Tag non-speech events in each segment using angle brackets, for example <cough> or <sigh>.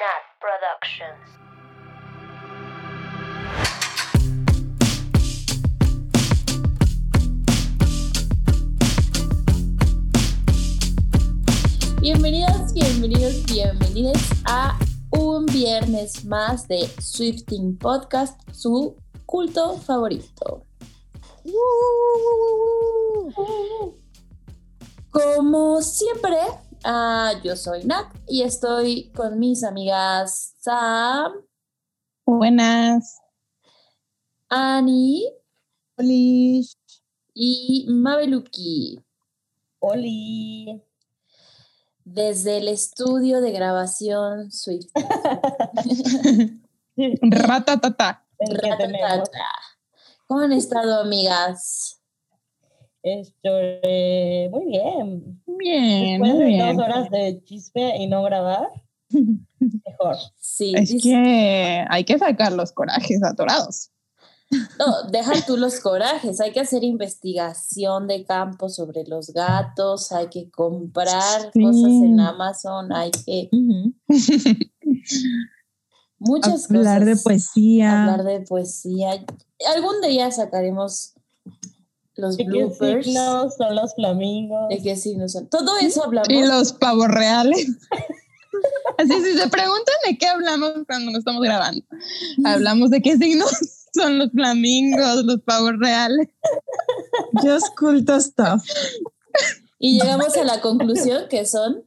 Nat Productions. Bienvenidos, bienvenidos, bienvenidos a un viernes más de Swifting Podcast, su culto favorito. Como siempre, ah, yo soy Nat y estoy con mis amigas Sam, Buenas. Ani Oli. y Mabeluki. Oli. Desde el estudio de grabación Swift. <laughs> Ratatata. Tenemos. ¿Cómo han estado, amigas? Esto, eh, muy bien. Bien, Después muy de bien. dos horas de chisme y no grabar, <laughs> mejor. Sí, Es dice- que hay que sacar los corajes atorados. No, deja tú los corajes. Hay que hacer investigación de campo sobre los gatos. Hay que comprar Sí. cosas en Amazon. Hay que. Muchas hablar de cosas. poesía. Hablar de poesía. Algún día sacaremos los ¿De qué signos son los flamingos? ¿De qué signos son? Todo eso hablamos. Y los pavos reales. <laughs> Así, si se preguntan de qué hablamos cuando no estamos grabando, hablamos de qué signos <laughs> son los flamingos, los pavos reales. Just culto stuff. Y <laughs> llegamos a la conclusión que son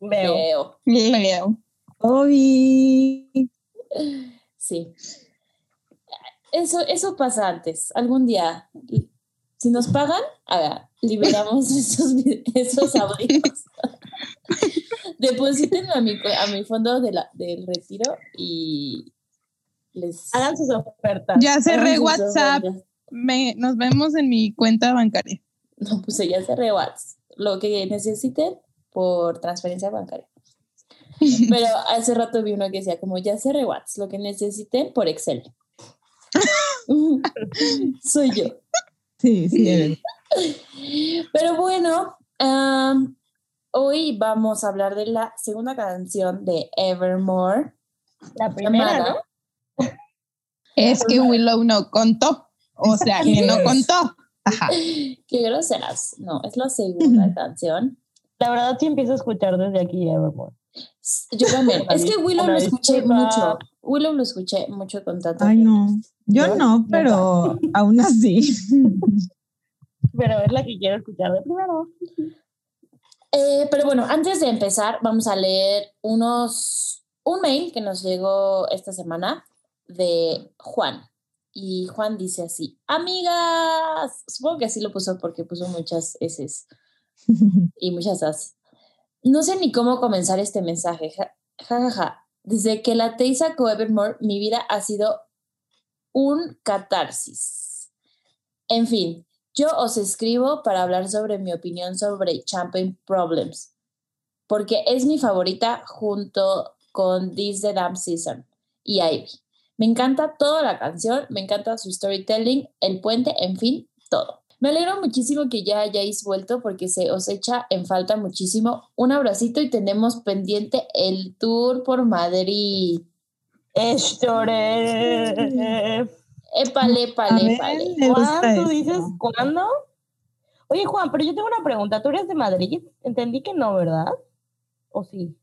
Veo. Leo. Leo. Obi. Sí. Eso, eso pasa antes. Algún día, si nos pagan, liberamos <laughs> esos, esos <laughs> audios. <laughs> Depositen a mi, a mi fondo de la, del retiro y les Hagan sus ofertas. Ya cerré WhatsApp. Me- nos vemos en mi cuenta bancaria. No, pues ya cerré WhatsApp. Lo que necesiten por transferencia bancaria. Pero hace rato vi uno que decía como ya cerré WhatsApp, lo que necesiten por Excel. Soy yo. Sí, sí. <laughs> Pero bueno, hoy vamos a hablar de la segunda canción de Evermore. La primera, llamada- ¿no? Es que Willow no contó. O sea, que no contó. Ajá. <laughs> Qué groseras. No, es la segunda canción. La verdad sí empiezo a escuchar desde aquí Evermore. Yo también. <laughs> es que Willow lo escuché mucho. Willow lo escuché mucho con tanto. Ay, no. Yo ¿No? no, pero aún así. <laughs> Pero es la que quiero escuchar de primero. Eh, pero bueno, antes de empezar, vamos a leer unos, un mail que nos llegó esta semana de Juan. Y Juan dice así, amigas, supongo que así lo puso porque puso muchas S <laughs> y muchas As. No sé ni cómo comenzar este mensaje. Ja, ja, ja, ja. Desde que la Tei sacó Evermore, mi vida ha sido un catarsis. En fin, yo os escribo para hablar sobre mi opinión sobre Champagne Problems, porque es mi favorita junto con This the Damn Season y Ivy. Me encanta toda la canción, me encanta su storytelling, el puente, en fin, todo. Me alegro muchísimo que ya hayáis vuelto porque se os echa en falta muchísimo. Un abracito y tenemos pendiente el tour por Madrid. Estore. Épale, épale, épale. Juan, tú dices cuándo? Oye, Juan, pero yo tengo una pregunta. ¿Tú eres de Madrid? Entendí que no, ¿verdad? ¿O sí?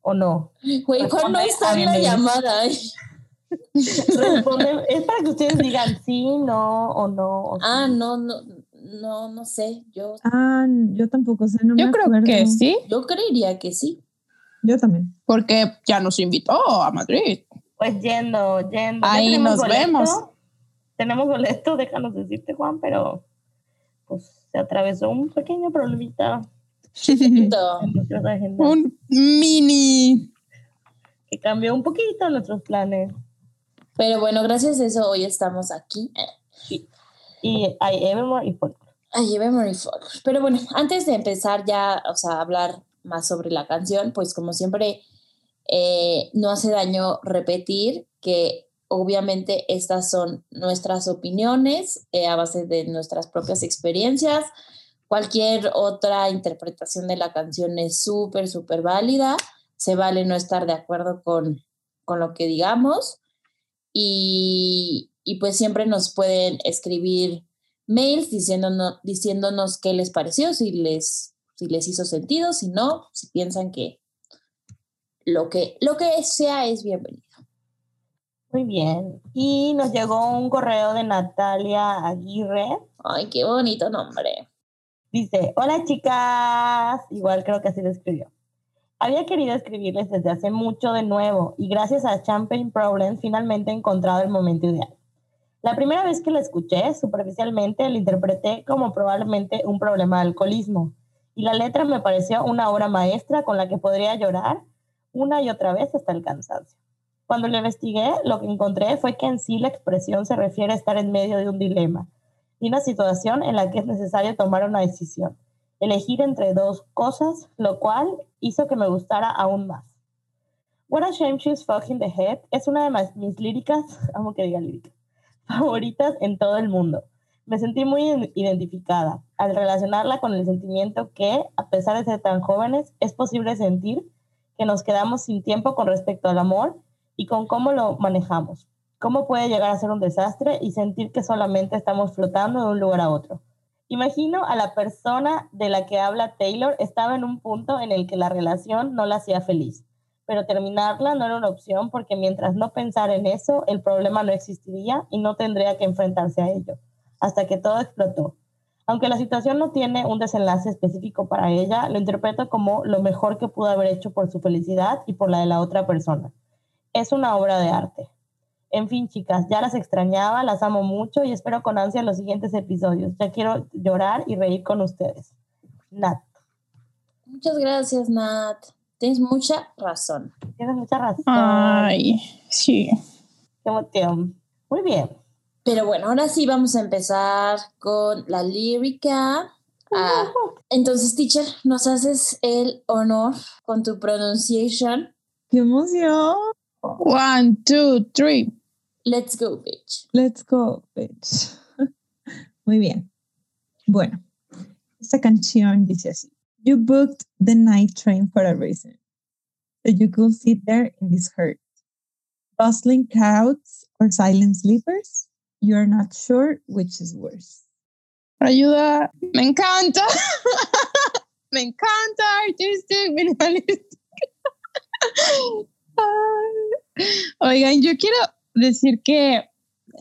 ¿O no? Güey, Juan no está en la llamada. Responde, es para que ustedes digan sí, no o no. o Ah, sí. no, no, no, no sé. Yo, Ah, yo tampoco sé, no Yo me creo acuerdo. que sí, yo creería que sí. Yo también. porque ya nos invitó a Madrid. Pues yendo, yendo. Ahí nos vemos. Tenemos boleto, déjanos decirte, Juan, pero pues se atravesó un pequeño problemita <laughs> Un mini. que cambió un poquito nuestros planes. Pero bueno, gracias a eso hoy estamos aquí. Y hay Evermore y Folklore. Ay, Memory Folk. Pero bueno, antes de empezar ya, o sea, hablar más sobre la canción, pues como siempre, eh, no hace daño repetir que obviamente estas son nuestras opiniones eh, a base de nuestras propias experiencias. Cualquier otra interpretación de la canción es súper, súper válida. se vale no estar de acuerdo con, con lo que digamos y, y pues siempre nos pueden escribir mails diciéndonos, diciéndonos qué les pareció, si les, si les hizo sentido, si no, si piensan que lo que, lo que sea es bienvenido. Muy bien. Y nos llegó un correo de Natalia Aguirre. Ay, qué bonito nombre. Dice, hola chicas. Igual creo que así lo escribió. Había querido escribirles desde hace mucho de nuevo y gracias a Champagne Problems finalmente he encontrado el momento ideal. La primera vez que la escuché, superficialmente, la interpreté como probablemente un problema de alcoholismo y la letra me pareció una obra maestra con la que podría llorar una y otra vez hasta el cansancio. Cuando lo investigué, lo que encontré fue que en sí la expresión se refiere a estar en medio de un dilema y una situación en la que es necesario tomar una decisión, elegir entre dos cosas, lo cual hizo que me gustara aún más. What a Shame She's Fucking the Head es una de mis líricas, <laughs> amo que diga líricas, favoritas en todo el mundo. Me sentí muy identificada al relacionarla con el sentimiento que, a pesar de ser tan jóvenes, es posible sentir que nos quedamos sin tiempo con respecto al amor y con cómo lo manejamos. Cómo puede llegar a ser un desastre y sentir que solamente estamos flotando de un lugar a otro. Imagino a la persona de la que habla Taylor estaba en un punto en el que la relación no la hacía feliz, pero terminarla no era una opción porque mientras no pensara en eso, el problema no existiría y no tendría que enfrentarse a ello, hasta que todo explotó. Aunque la situación no tiene un desenlace específico para ella, lo interpreto como lo mejor que pudo haber hecho por su felicidad y por la de la otra persona. Es una obra de arte. En fin, chicas, ya las extrañaba, las amo mucho y espero con ansia los siguientes episodios. Ya quiero llorar y reír con ustedes. Nat. Muchas gracias, Nat. Tienes mucha razón. Tienes mucha razón. Ay, sí. Qué emoción. Muy bien. Pero bueno, ahora sí vamos a empezar con la lírica. Ah, entonces, teacher, nos haces el honor con tu pronunciation. ¡Qué emoción! One, two, three. Let's go, bitch. Let's go, bitch. <laughs> Muy bien. Bueno, esta canción dice así. You booked the night train for a reason. So you could sit there in this hurt. Bustling crowds or silent sleepers. You're not sure which is worse. Ayuda. Me encanta. <laughs> Me encanta. Artistic, minimalist. <laughs> Oigan, yo quiero decir que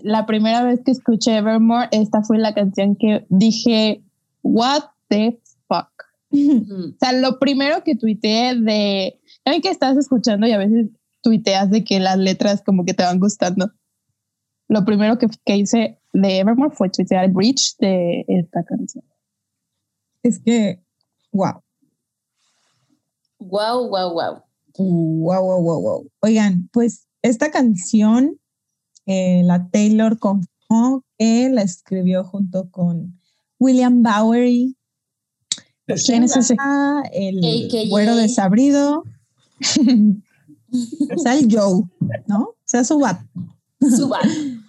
la primera vez que escuché Evermore, esta fue la canción que dije, what the fuck. Ujú. O sea, lo primero que tuiteé de, ¿saben que estás escuchando y a veces tuiteas de que las letras como que te van gustando? Lo primero que, que hice de Evermore fue tuitear el bridge de esta canción. Es que, wow. Wow, wow, wow. Wow, wow, wow, wow. Oigan, pues esta canción, eh, la Taylor confirmó que la escribió junto con William Bowery. ¿Quién es ese? El AKA. güero desabrido. <laughs> o sea, el Joe, ¿no? O sea, su bat. Suban.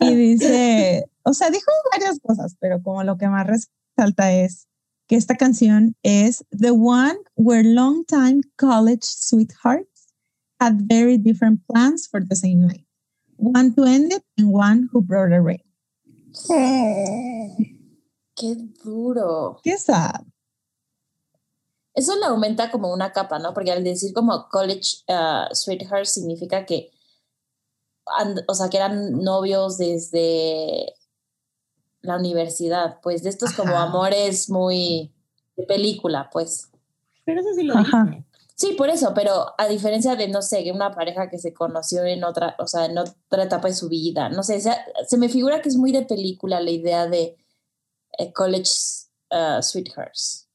Y dice, o sea, dijo varias cosas, pero como lo que más resalta es que esta canción es The One Where Longtime College Sweethearts Had Very Different Plans for the Same Night. One to end it and one who brought a rain. <laughs> Qué duro. Qué sad. Eso le aumenta como una capa, ¿no? Porque al decir como college uh, sweetheart significa que, and- o sea, que eran novios desde la universidad, pues de estos como amores muy de película, pues. Pero eso sí lo Ajá. Sí, por eso, pero a diferencia de, no sé, que una pareja que se conoció en otra, o sea, en otra etapa de su vida, no sé, se, se me figura que es muy de película la idea de eh, college uh, sweethearts.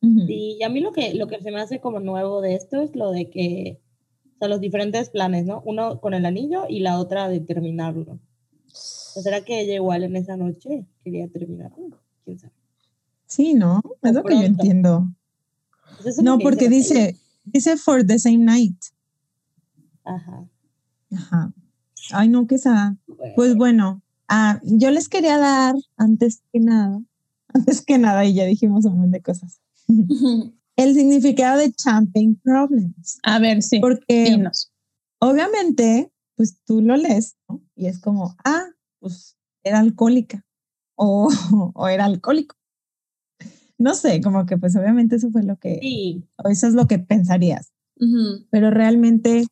Sí, y a mí lo que, lo que se me hace como nuevo de esto es lo de que, o sea, los diferentes planes, ¿no? Uno con el anillo y la otra de terminarlo. ¿O será que ella igual en esa noche quería terminarlo? ¿Quién sabe? Sí, ¿no? Es lo que yo entiendo. Pues eso No, que porque dice, dice for the same night. Ajá. Ajá. Ay, no, qué sad. Bueno, Pues bueno, ah, yo les quería dar, antes que nada, <laughs> antes que nada, y ya dijimos un montón de cosas, <laughs> el significado de champagne problems. A ver, sí. Porque dinos. obviamente, pues tú lo lees ¿no? y es como, ah, pues era alcohólica o, <laughs> o era alcohólico. No sé, como que pues obviamente eso fue lo que, Sí, o eso es lo que pensarías, pero realmente,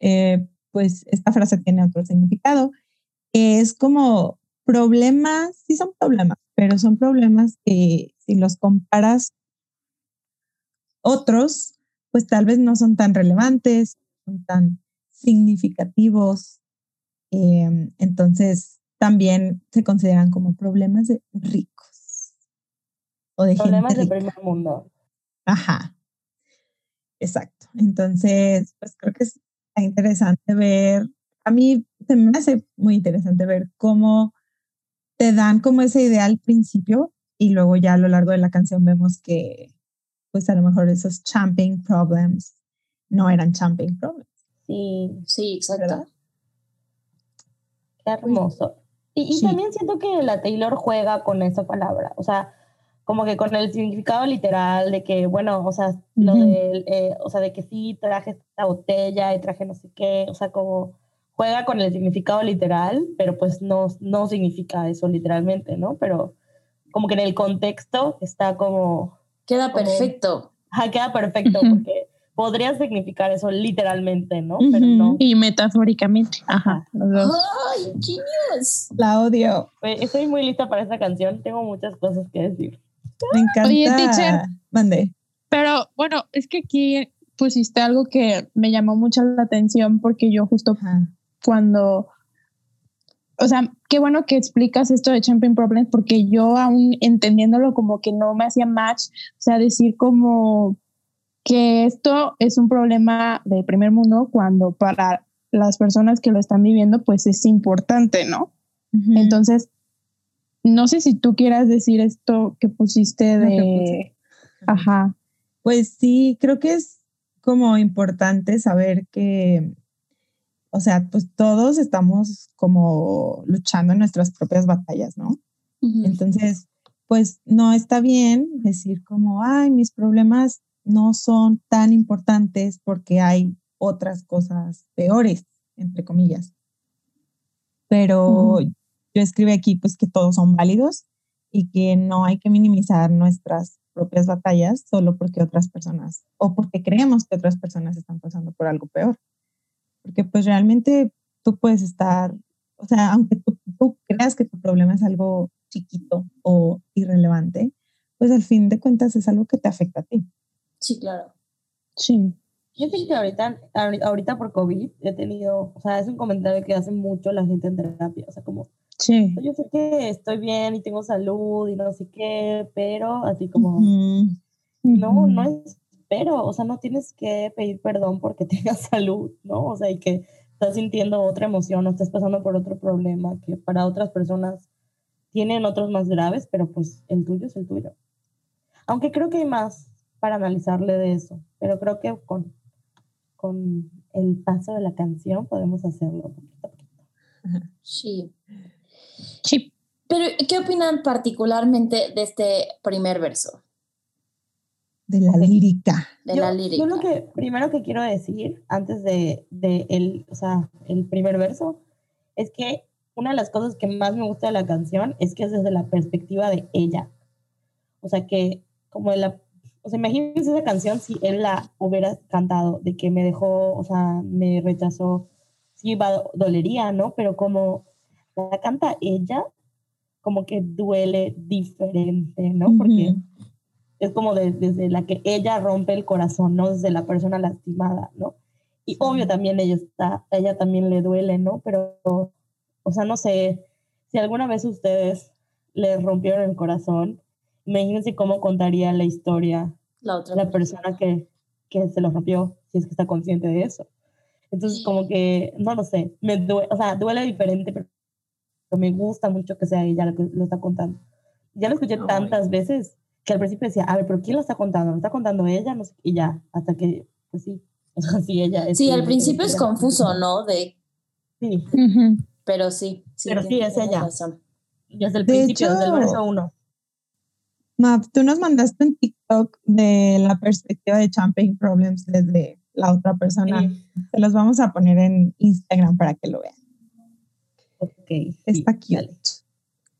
eh, pues esta frase tiene otro significado, que es como problemas, sí son problemas, pero son problemas que si los comparas otros, pues tal vez no son tan relevantes, son tan significativos. eh, entonces, también se consideran como problemas de ricos o de problemas gente de rica. primer mundo. Ajá, exacto. Entonces, pues creo que es interesante ver, a mí se me hace muy interesante ver cómo te dan como esa idea al principio y luego ya a lo largo de la canción vemos que pues a lo mejor esos champing problems no eran champing problems. Sí, Sí, exacto. ¿Verdad? qué hermoso. Y, y Sí. también siento que la Taylor juega con esa palabra, o sea, como que con el significado literal de que, bueno, o sea, lo Ujú. del, eh, o sea, de que sí traje esta botella y traje no sé qué, o sea, como juega con el significado literal, pero pues no, no significa eso literalmente, ¿no? Pero como que en el contexto está como, Queda Como- perfecto. ajá, queda perfecto, Ujú. porque podría significar eso literalmente, ¿no? Pero Ujú. no. Y metafóricamente. Ajá. ¡Ay, genius! La odio. Estoy muy lista para esta canción, tengo muchas cosas que decir. Me encanta. Oye, teacher. Mande. Pero bueno, es que aquí pusiste algo que me llamó mucho la atención porque yo justo Ajá. cuando, o sea, qué bueno que explicas esto de Champion Problems porque yo aún entendiéndolo como que no me hacía match, o sea, decir como que esto es un problema de primer mundo cuando para las personas que lo están viviendo pues es importante, ¿no? Ujú. Entonces, no sé si tú quieras decir esto que pusiste que de, ajá, Pues sí, creo que es como importante saber que, o sea, pues todos estamos como luchando en nuestras propias batallas, ¿no? Entonces, pues no está bien decir como, ay, mis problemas no son tan importantes porque hay otras cosas peores, entre comillas. Pero. Yo escribí aquí pues que todos son válidos y que no hay que minimizar nuestras propias batallas solo porque otras personas o porque creemos que otras personas están pasando por algo peor. Porque pues realmente tú puedes estar, o sea, aunque tú, tú creas que tu problema es algo chiquito o irrelevante, pues al fin de cuentas es algo que te afecta a ti. Sí, claro. sí. Yo sé que ahorita, ahori- ahorita por COVID he tenido, o sea, es un comentario que hace mucho la gente en terapia, o sea, como, Sí. yo sé que estoy bien y tengo salud y no sé qué, pero así como, Ujú. no, no es, pero, o sea, no tienes que pedir perdón porque <laughs> tengas salud, ¿no? O sea, y que estás sintiendo otra emoción o estás pasando por otro problema que para otras personas tienen otros más graves, pero pues el tuyo es el tuyo. Aunque creo que hay más para analizarle de eso, pero creo que con, con el paso de la canción podemos hacerlo poquito a poquito. Sí. Sí. Pero, ¿qué opinan particularmente de este primer verso De la lírica. de yo, la lírica? Yo lo que primero que quiero decir antes de, de el, o sea, el primer verso es que una de las cosas que más me gusta de la canción es que es desde la perspectiva de ella. O sea, que como de la... O sea, imagínense esa canción si él la hubiera cantado, de que me dejó, o sea, me rechazó, sí, va, dolería, ¿no? Pero como la canta ella, como que duele diferente, ¿no? Porque Ujú. es como de- desde la que ella rompe el corazón, ¿no? Desde la persona lastimada, ¿no? Y obvio también ella está, a ella también le duele, ¿no? Pero, o sea, no sé, si alguna vez ustedes le rompieron el corazón, imagínense cómo contaría la historia La otra la persona que, que se lo rompió, si es que está consciente de eso. Entonces, como que, no lo sé, me duele, o sea, duele diferente, pero me gusta mucho que sea ella la que lo está contando. Ya lo escuché Ay. tantas veces que al principio decía, a ver, pero ¿quién lo está contando? ¿Lo está contando ella? No sé, y ya, hasta que, pues sí, <laughs> o sea, sí, ella es. Sí, al principio es confuso, ¿no? De, Sí, pero sí. sí Pero sí, es ella. razón. desde el De principio, desde el hecho- verso uno. Map, tú nos mandaste un TikTok de la perspectiva de Champagne Problems desde la otra persona. Sí. Se los vamos a poner en Instagram para que lo vean. Ok. Está cute.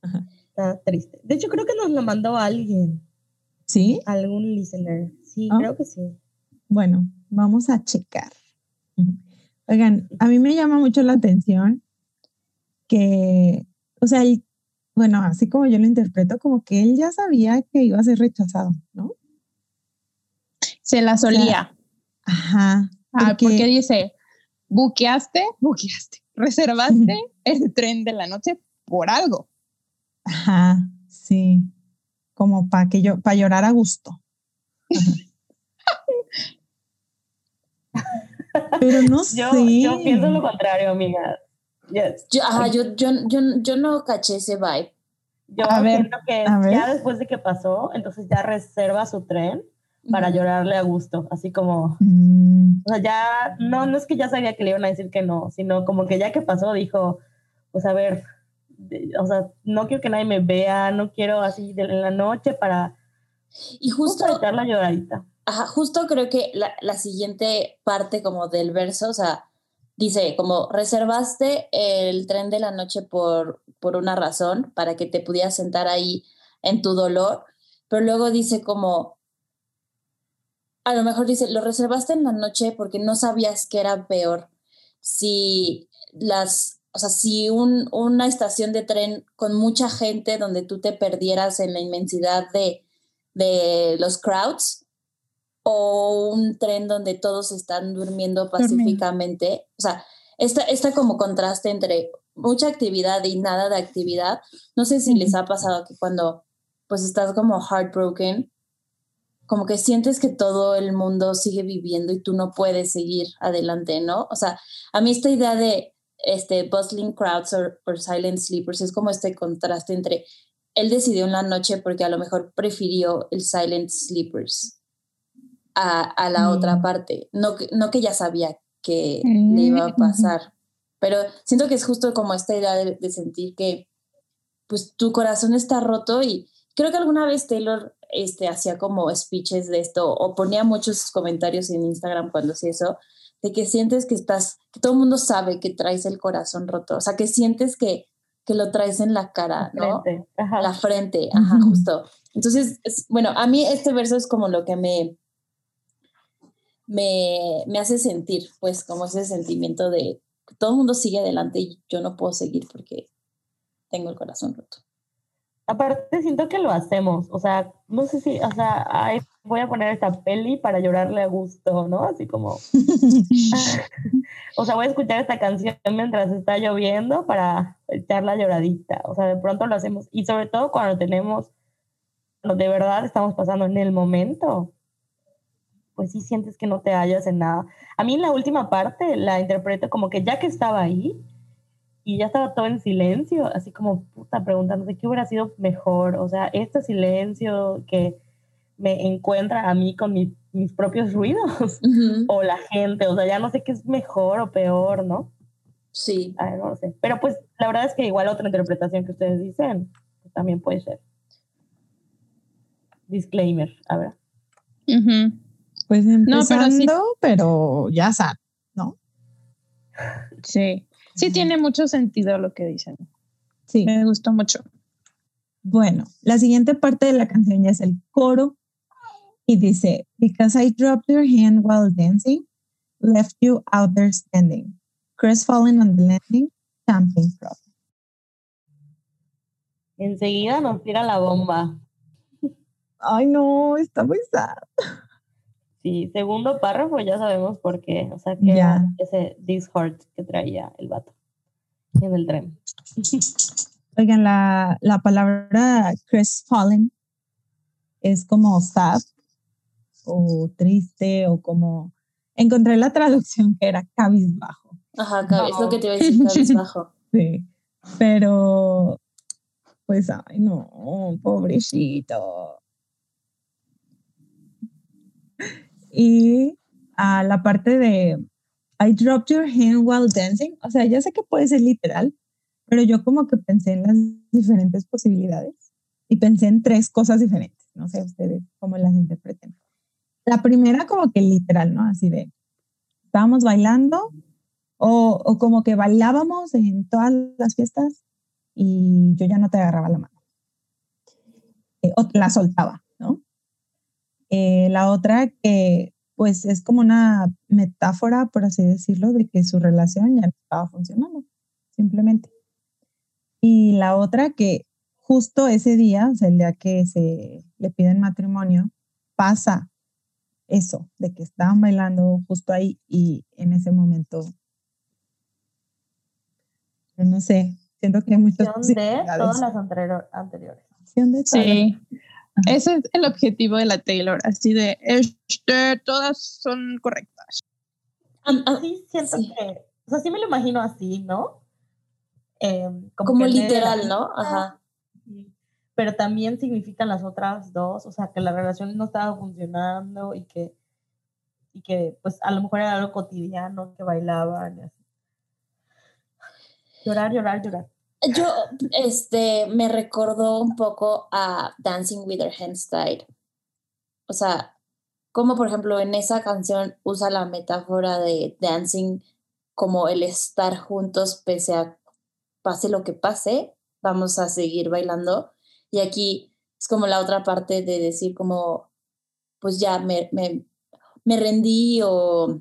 dale. Está triste. De hecho, creo que nos lo mandó alguien, ¿Sí? algún listener. Sí, Ah. creo que sí. Bueno, vamos a checar. Oigan, a mí me llama mucho la atención que, o sea, el- bueno, así como yo lo interpreto, como que él ya sabía que iba a ser rechazado, ¿no? Se la solía. Ajá. Ah, porque- porque dice, buqueaste, buqueaste, reservaste el tren de la noche por algo. Ajá, sí. Como para que yo, para llorar a gusto. Pero no Yo, sé. yo pienso lo contrario, amiga. Yes. Yo, ajá, yo, yo, yo, yo no caché ese vibe. Yo A ver, que a ver. ya después de que pasó, entonces ya reserva su tren para llorarle a gusto, así como, Mm, o sea, ya, no, no es que ya sabía que le iban a decir que no, sino como que ya que pasó dijo, pues a ver, de- o sea, no quiero que nadie me vea, no quiero así de, en la noche para, Y justo, para la lloradita. ajá, justo creo que la, la siguiente parte como del verso, o sea, dice como reservaste el tren de la noche por, por una razón, para que te pudieras sentar ahí en tu dolor, pero luego dice como, a lo mejor dice, lo reservaste en la noche porque no sabías que era peor. Si las, o sea, si un, una estación de tren con mucha gente donde tú te perdieras en la inmensidad de, de los crowds o un tren donde todos están durmiendo pacíficamente. O sea, esta, esta como contraste entre mucha actividad y nada de actividad. No sé si les ha pasado que cuando pues estás como heartbroken, como que sientes que todo el mundo sigue viviendo y tú no puedes seguir adelante, ¿no? O sea, a mí esta idea de este bustling crowds or, or silent sleepers es como este contraste entre él decidió en la noche porque a lo mejor prefirió el silent sleepers a, a la Mm. otra parte, no, que- no que ya sabía que le iba a Mm. pasar, pero siento que es justo como esta idea de, de sentir que pues tu corazón está roto y creo que alguna vez Taylor este, hacía como speeches de esto o ponía muchos comentarios en Instagram cuando hacía eso, de que sientes que estás, que todo el mundo sabe que traes el corazón roto, o sea, que sientes que, que lo traes en la cara, ¿no? Frente. Ajá. La frente, ajá, justo. Entonces, es- bueno, a mí este verso es como lo que me, me, me hace sentir, pues, como ese sentimiento de que todo el mundo sigue adelante y yo no puedo seguir porque tengo el corazón roto. Aparte siento que lo hacemos, o sea, no sé si, o sea, ay, voy a poner esta peli para llorarle a gusto, ¿no? Así como, <laughs> o sea, voy a escuchar esta canción mientras está lloviendo para echar la lloradita, o sea, de pronto lo hacemos, y sobre todo cuando tenemos, cuando de verdad estamos pasando en el momento, pues sí sientes que no te hallas en nada. A mí la última parte la interpreto como que ya que estaba ahí, y ya estaba todo en silencio, así como puta preguntándose qué hubiera sido mejor, o sea, este silencio que me encuentra a mí con mi- mis propios ruidos o la gente, o sea, ya no sé qué es mejor o peor, ¿no? Sí, Ay, no lo sé. Pero pues la verdad es que igual otra interpretación que ustedes dicen pues, también puede ser. Disclaimer, a ver. Ujú. Pues No, pero sí- empezando, pero, ya sabes. Sí. Sí tiene mucho sentido lo que dicen. Sí. Me gustó mucho. Bueno, la siguiente parte de la canción ya es el coro y dice, Because I dropped your hand while dancing, left you out there standing, crestfallen on the landing, champagne drop. Enseguida nos tira la bomba. Ay, no, está muy sad. Sí, segundo párrafo ya sabemos por qué. O sea, que era ese this heart que traía el vato en el tren. Oigan, la, la palabra crestfallen es como sad o triste o como... Encontré la traducción que era cabizbajo. ajá, cabe- es lo que te iba a decir, <laughs> cabizbajo. Sí, pero pues, ay, no, pobrecito. Y a la parte de I dropped your hand while dancing, o sea, ya sé que puede ser literal, pero yo como que pensé en las diferentes posibilidades y pensé en tres cosas diferentes. no sé ustedes cómo las interpreten. La primera como que literal, ¿no? Así de, estábamos bailando o, o como que bailábamos en todas las fiestas y yo ya no te agarraba la mano. Eh, o la soltaba, ¿no? Eh, la otra que pues es como una metáfora, por así decirlo, de que su relación ya no estaba funcionando, simplemente. Y la otra que justo ese día, o sea, el día que se le piden matrimonio, pasa eso, de que estaban bailando justo ahí y en ese momento, no sé, siento que hay muchas de todas las anterior- anteriores. Acción de todas. Sí. Ese es el objetivo de la Taylor, así de, este, todas son correctas. Am- am- Sí, siento Sí. que, o sea, sí me lo imagino así, ¿no? Em, como literal, ¿no? Ajá. Pero también significan las otras dos, o sea, que la relación no estaba funcionando y que, y que pues a lo mejor era algo cotidiano, que bailaban y así. Llorar, llorar, llorar. Yo, este, me recordó un poco a Dancing with Her Hands Tied. O sea, como por ejemplo en esa canción usa la metáfora de dancing como el estar juntos pese a pase lo que pase, vamos a seguir bailando. Y aquí es como la otra parte de decir como, pues ya me, me, me rendí o,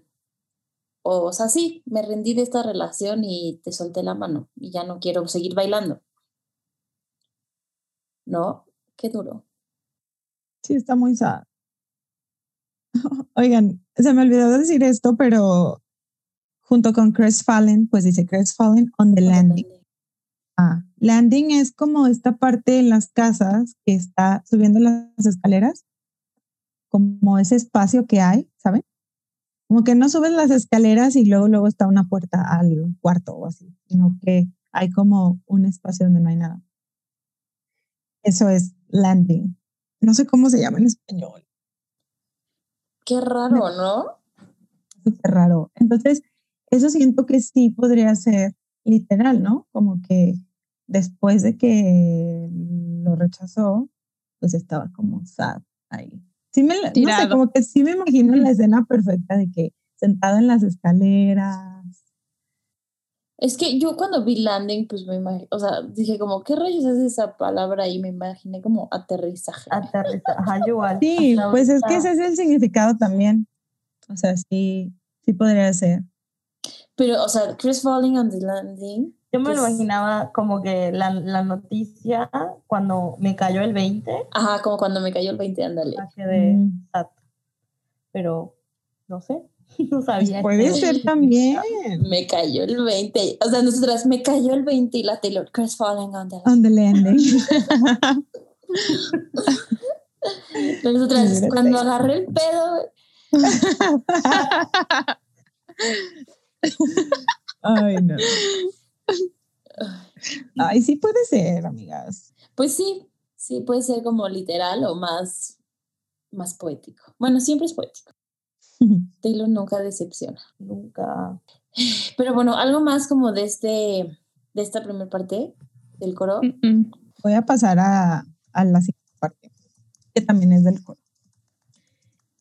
o, o sea, sí, me rendí de esta relación y te solté la mano y ya no quiero seguir bailando. ¿No? Qué duro. Sí, está muy sad. <laughs> Oigan, se me olvidó decir esto, pero junto con Crestfallen, pues dice Crestfallen on the landing. Ah, landing es como esta parte en las casas que está subiendo las escaleras, como ese espacio que hay. Como que no subes las escaleras y luego luego está una puerta al cuarto o así, sino que hay como un espacio donde no hay nada. Eso es landing. No sé cómo se llama en español. Qué raro, ¿no? súper raro. Entonces, eso siento que sí podría ser literal, ¿no? Como que después de que lo rechazó, pues estaba como sad ahí. Sí me, no sé, como que sí me imagino la escena perfecta de que sentado en las escaleras. Es que yo cuando vi landing, pues me imaginé, o sea, dije como, ¿qué rayos es esa palabra? Y me imaginé como aterrizaje. Aterriza. Ajá, yo igual. <laughs> Sí, pues es que ese es el significado también. O sea, sí, sí podría ser. Pero, o sea, Chris Falling on the Landing. Yo me lo pues- imaginaba como que la, la noticia cuando me cayó el 20, Ajá, como cuando me cayó el 20, ándale. ah, quedé Mm. Pero no sé, <laughs> no pues sabía. puede que- ser también. Me cayó el 20. O sea, nosotras, me cayó el 20 y la Taylor, Chris Falling on the Landing. On the landing. Nosotras, cuando agarré el pedo, <laughs> <laughs> Ay, no. Ay, sí puede ser, amigas. pues sí, sí puede ser como literal o más, más poético. Bueno, siempre es poético. <laughs> Taylor nunca decepciona. Nunca. Pero bueno, algo más como de este, de esta primera parte del coro. Voy a pasar a, a la siguiente parte, que también es del coro.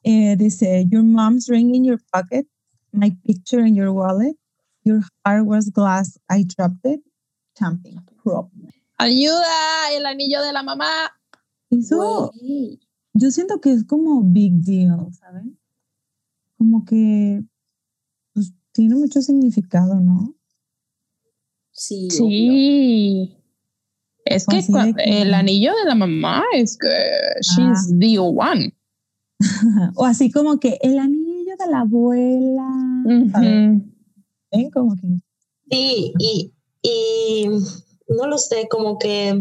Eh, dice, Your mom's ring in your pocket, my picture in your wallet, your heart was glass, I dropped it, champing, prop. Ayuda, el anillo de la mamá. Eso, yo siento que es como big deal, ¿saben? Como que pues, tiene mucho significado, ¿no? Sí. obvio. Sí. Es que cua- que- el anillo de la mamá es que she's the one. <laughs> o así como que el anillo de la abuela, ¿saben? Ujú. ¿Ven? Como que Sí, y, y no lo sé, como que,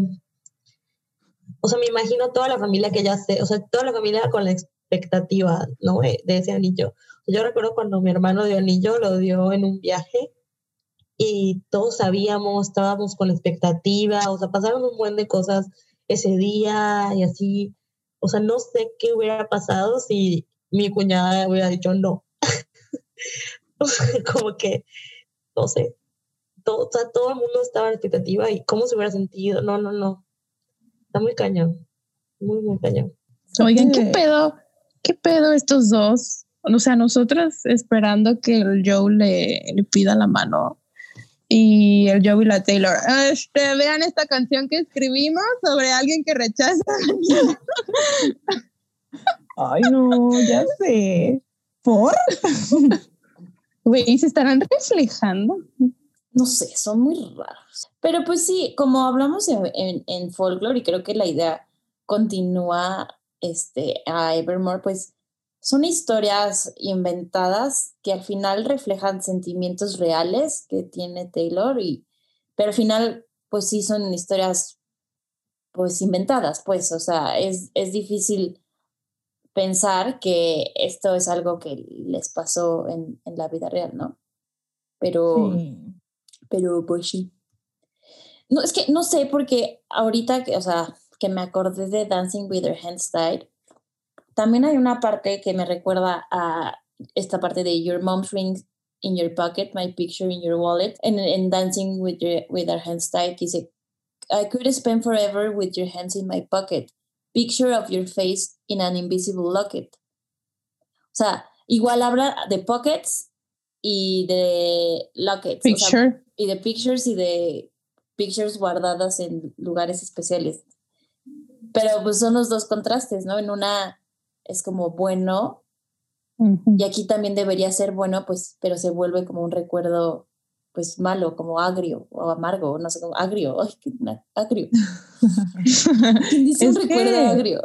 o sea, me imagino toda la familia que ya sé, o sea, toda la familia con la expectativa, ¿no? De ese anillo. Yo recuerdo cuando mi hermano dio anillo, lo dio en un viaje y todos sabíamos, estábamos con la expectativa, o sea, pasaron un buen de cosas ese día y así, o sea, no sé qué hubiera pasado si mi cuñada hubiera dicho no. <laughs> <laughs> como que, no sé, todo, o sea, todo el mundo estaba en expectativa y cómo se hubiera sentido. No, no, no. Está muy cañón. Muy, muy cañón. Oigan, ¿qué pedo? ¿Qué pedo estos dos? O sea, nosotras esperando que el Joe le, le pida la mano y el Joe y la Taylor. Este, vean esta canción que escribimos sobre alguien que rechaza. Ay, no, ya sé. ¿Por? <laughs> Güey, se estarán reflejando. No sé, son muy raros. Pero pues sí, como hablamos en, en, en folklore y creo que la idea continúa este, a Evermore, pues son historias inventadas que al final reflejan sentimientos reales que tiene Taylor, y, pero al final, pues sí son historias pues inventadas, pues, o sea, es, es difícil pensar que esto es algo que les pasó en, en la vida real, ¿no? Pero, Sí. pero pues sí. No, es que no sé, porque ahorita, que, o sea, que me acordé de Dancing with Your Hands Tied, también hay una parte que me recuerda a esta parte de Your mom's ring in your pocket, my picture in your wallet, en, en Dancing with, your, with Our Hands Tied, que dice, I could spend forever with your hands in my pocket, picture of your face in an invisible locket. O sea, igual habla de pockets y de lockets. o sea, Picture. y de pictures y de pictures guardadas en lugares especiales. Pero pues son los dos contrastes, ¿no? En una es como bueno Ujú. y aquí también debería ser bueno, pues, pero se vuelve como un recuerdo pues malo, como agrio o amargo, no sé cómo, agrio, ay, qué na- agrio. <laughs> ¿Quién dice un Es recuerdo que- agrio?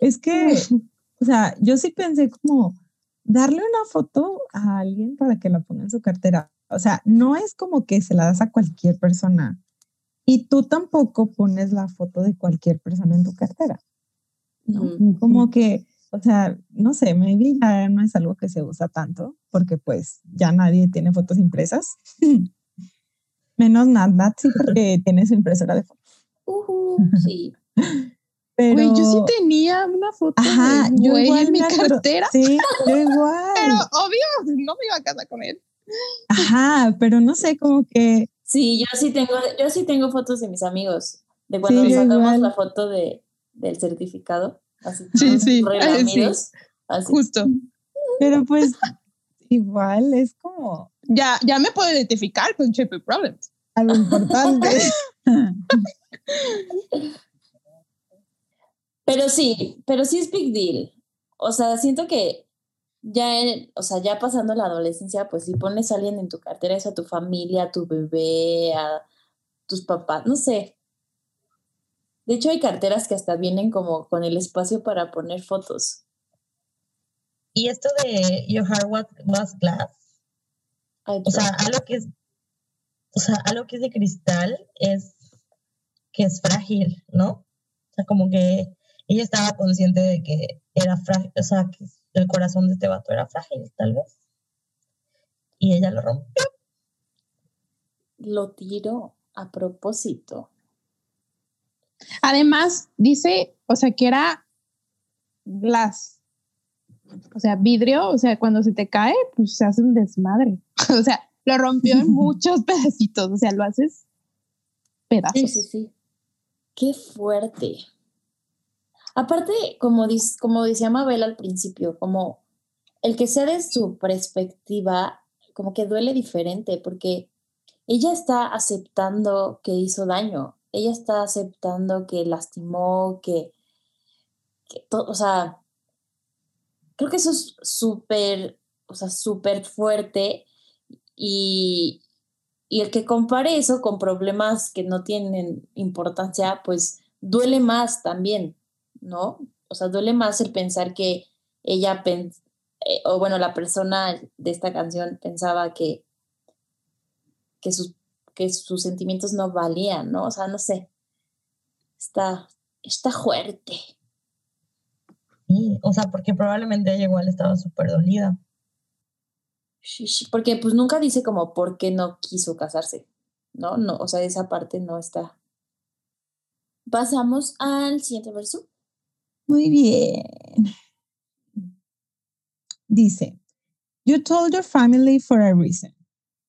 Es que, <laughs> o sea, yo sí pensé como darle una foto a alguien para que la ponga en su cartera. O sea, no es como que se la das a cualquier persona. Y tú tampoco pones la foto de cualquier persona en tu cartera. ¿no? Como que, o sea, no sé, maybe ya no es algo que se usa tanto, porque pues ya nadie tiene fotos impresas. <laughs> Menos Nat Nat sí, porque <laughs> tiene su impresora de fotos. Ujú, sí. <laughs> Pero, Güey, yo sí tenía una foto Ajá, de yo güey igual en mi cartera, Sí, yo igual. pero obvio no me iba a casa con él. Ajá, pero no sé, como que Sí, yo sí tengo, yo sí tengo fotos de mis amigos, de cuando Sí, nos sacamos igual. la foto de, del certificado, así Sí, sí, relamidos, así. Justo. Pero pues igual es como Ya, ya me puedo identificar con Chippy Problems. algo importante. <laughs> Pero sí, pero sí es big deal. O sea, siento que ya, en- o sea, ya pasando la adolescencia, pues si pones a alguien en tu cartera, es a tu familia, a tu bebé, a tus papás, no sé. De hecho, hay carteras que hasta vienen como con el espacio para poner fotos. Y esto de Your Heart Was, was Glass, o sea, algo que es, o sea, algo que es de cristal es que es frágil, ¿no? O sea, como que ella estaba consciente de que era frágil, o sea, que el corazón de este vato era frágil, tal vez. Y ella lo rompió. lo tiro a propósito. Además, dice, o sea, que era glass. O sea, vidrio, o sea, cuando se te cae, pues se hace un desmadre. <laughs> O sea, lo rompió en <laughs> muchos pedacitos, o sea, lo haces pedazos. Sí, sí, sí. Qué fuerte. Aparte, como, como decía Mabel al principio, como el que sea de su perspectiva, como que duele diferente, porque ella está aceptando que hizo daño, ella está aceptando que lastimó, que, que o sea, creo que eso es súper, o sea, súper fuerte y, y el que compare eso con problemas que no tienen importancia, pues duele más también, ¿no? O sea, duele más el pensar que ella, eh, o bueno, la persona de esta canción pensaba que, que, sus, que sus sentimientos no valían, ¿no? O sea, no sé. Está, está fuerte. Sí, o sea, porque probablemente ella igual estaba súper dolida. Sí, sí, Porque pues nunca dice como por qué no quiso casarse, ¿no? No, o sea, esa parte no está. Pasamos al siguiente verso. Muy bien. Dice, you told your family for a reason.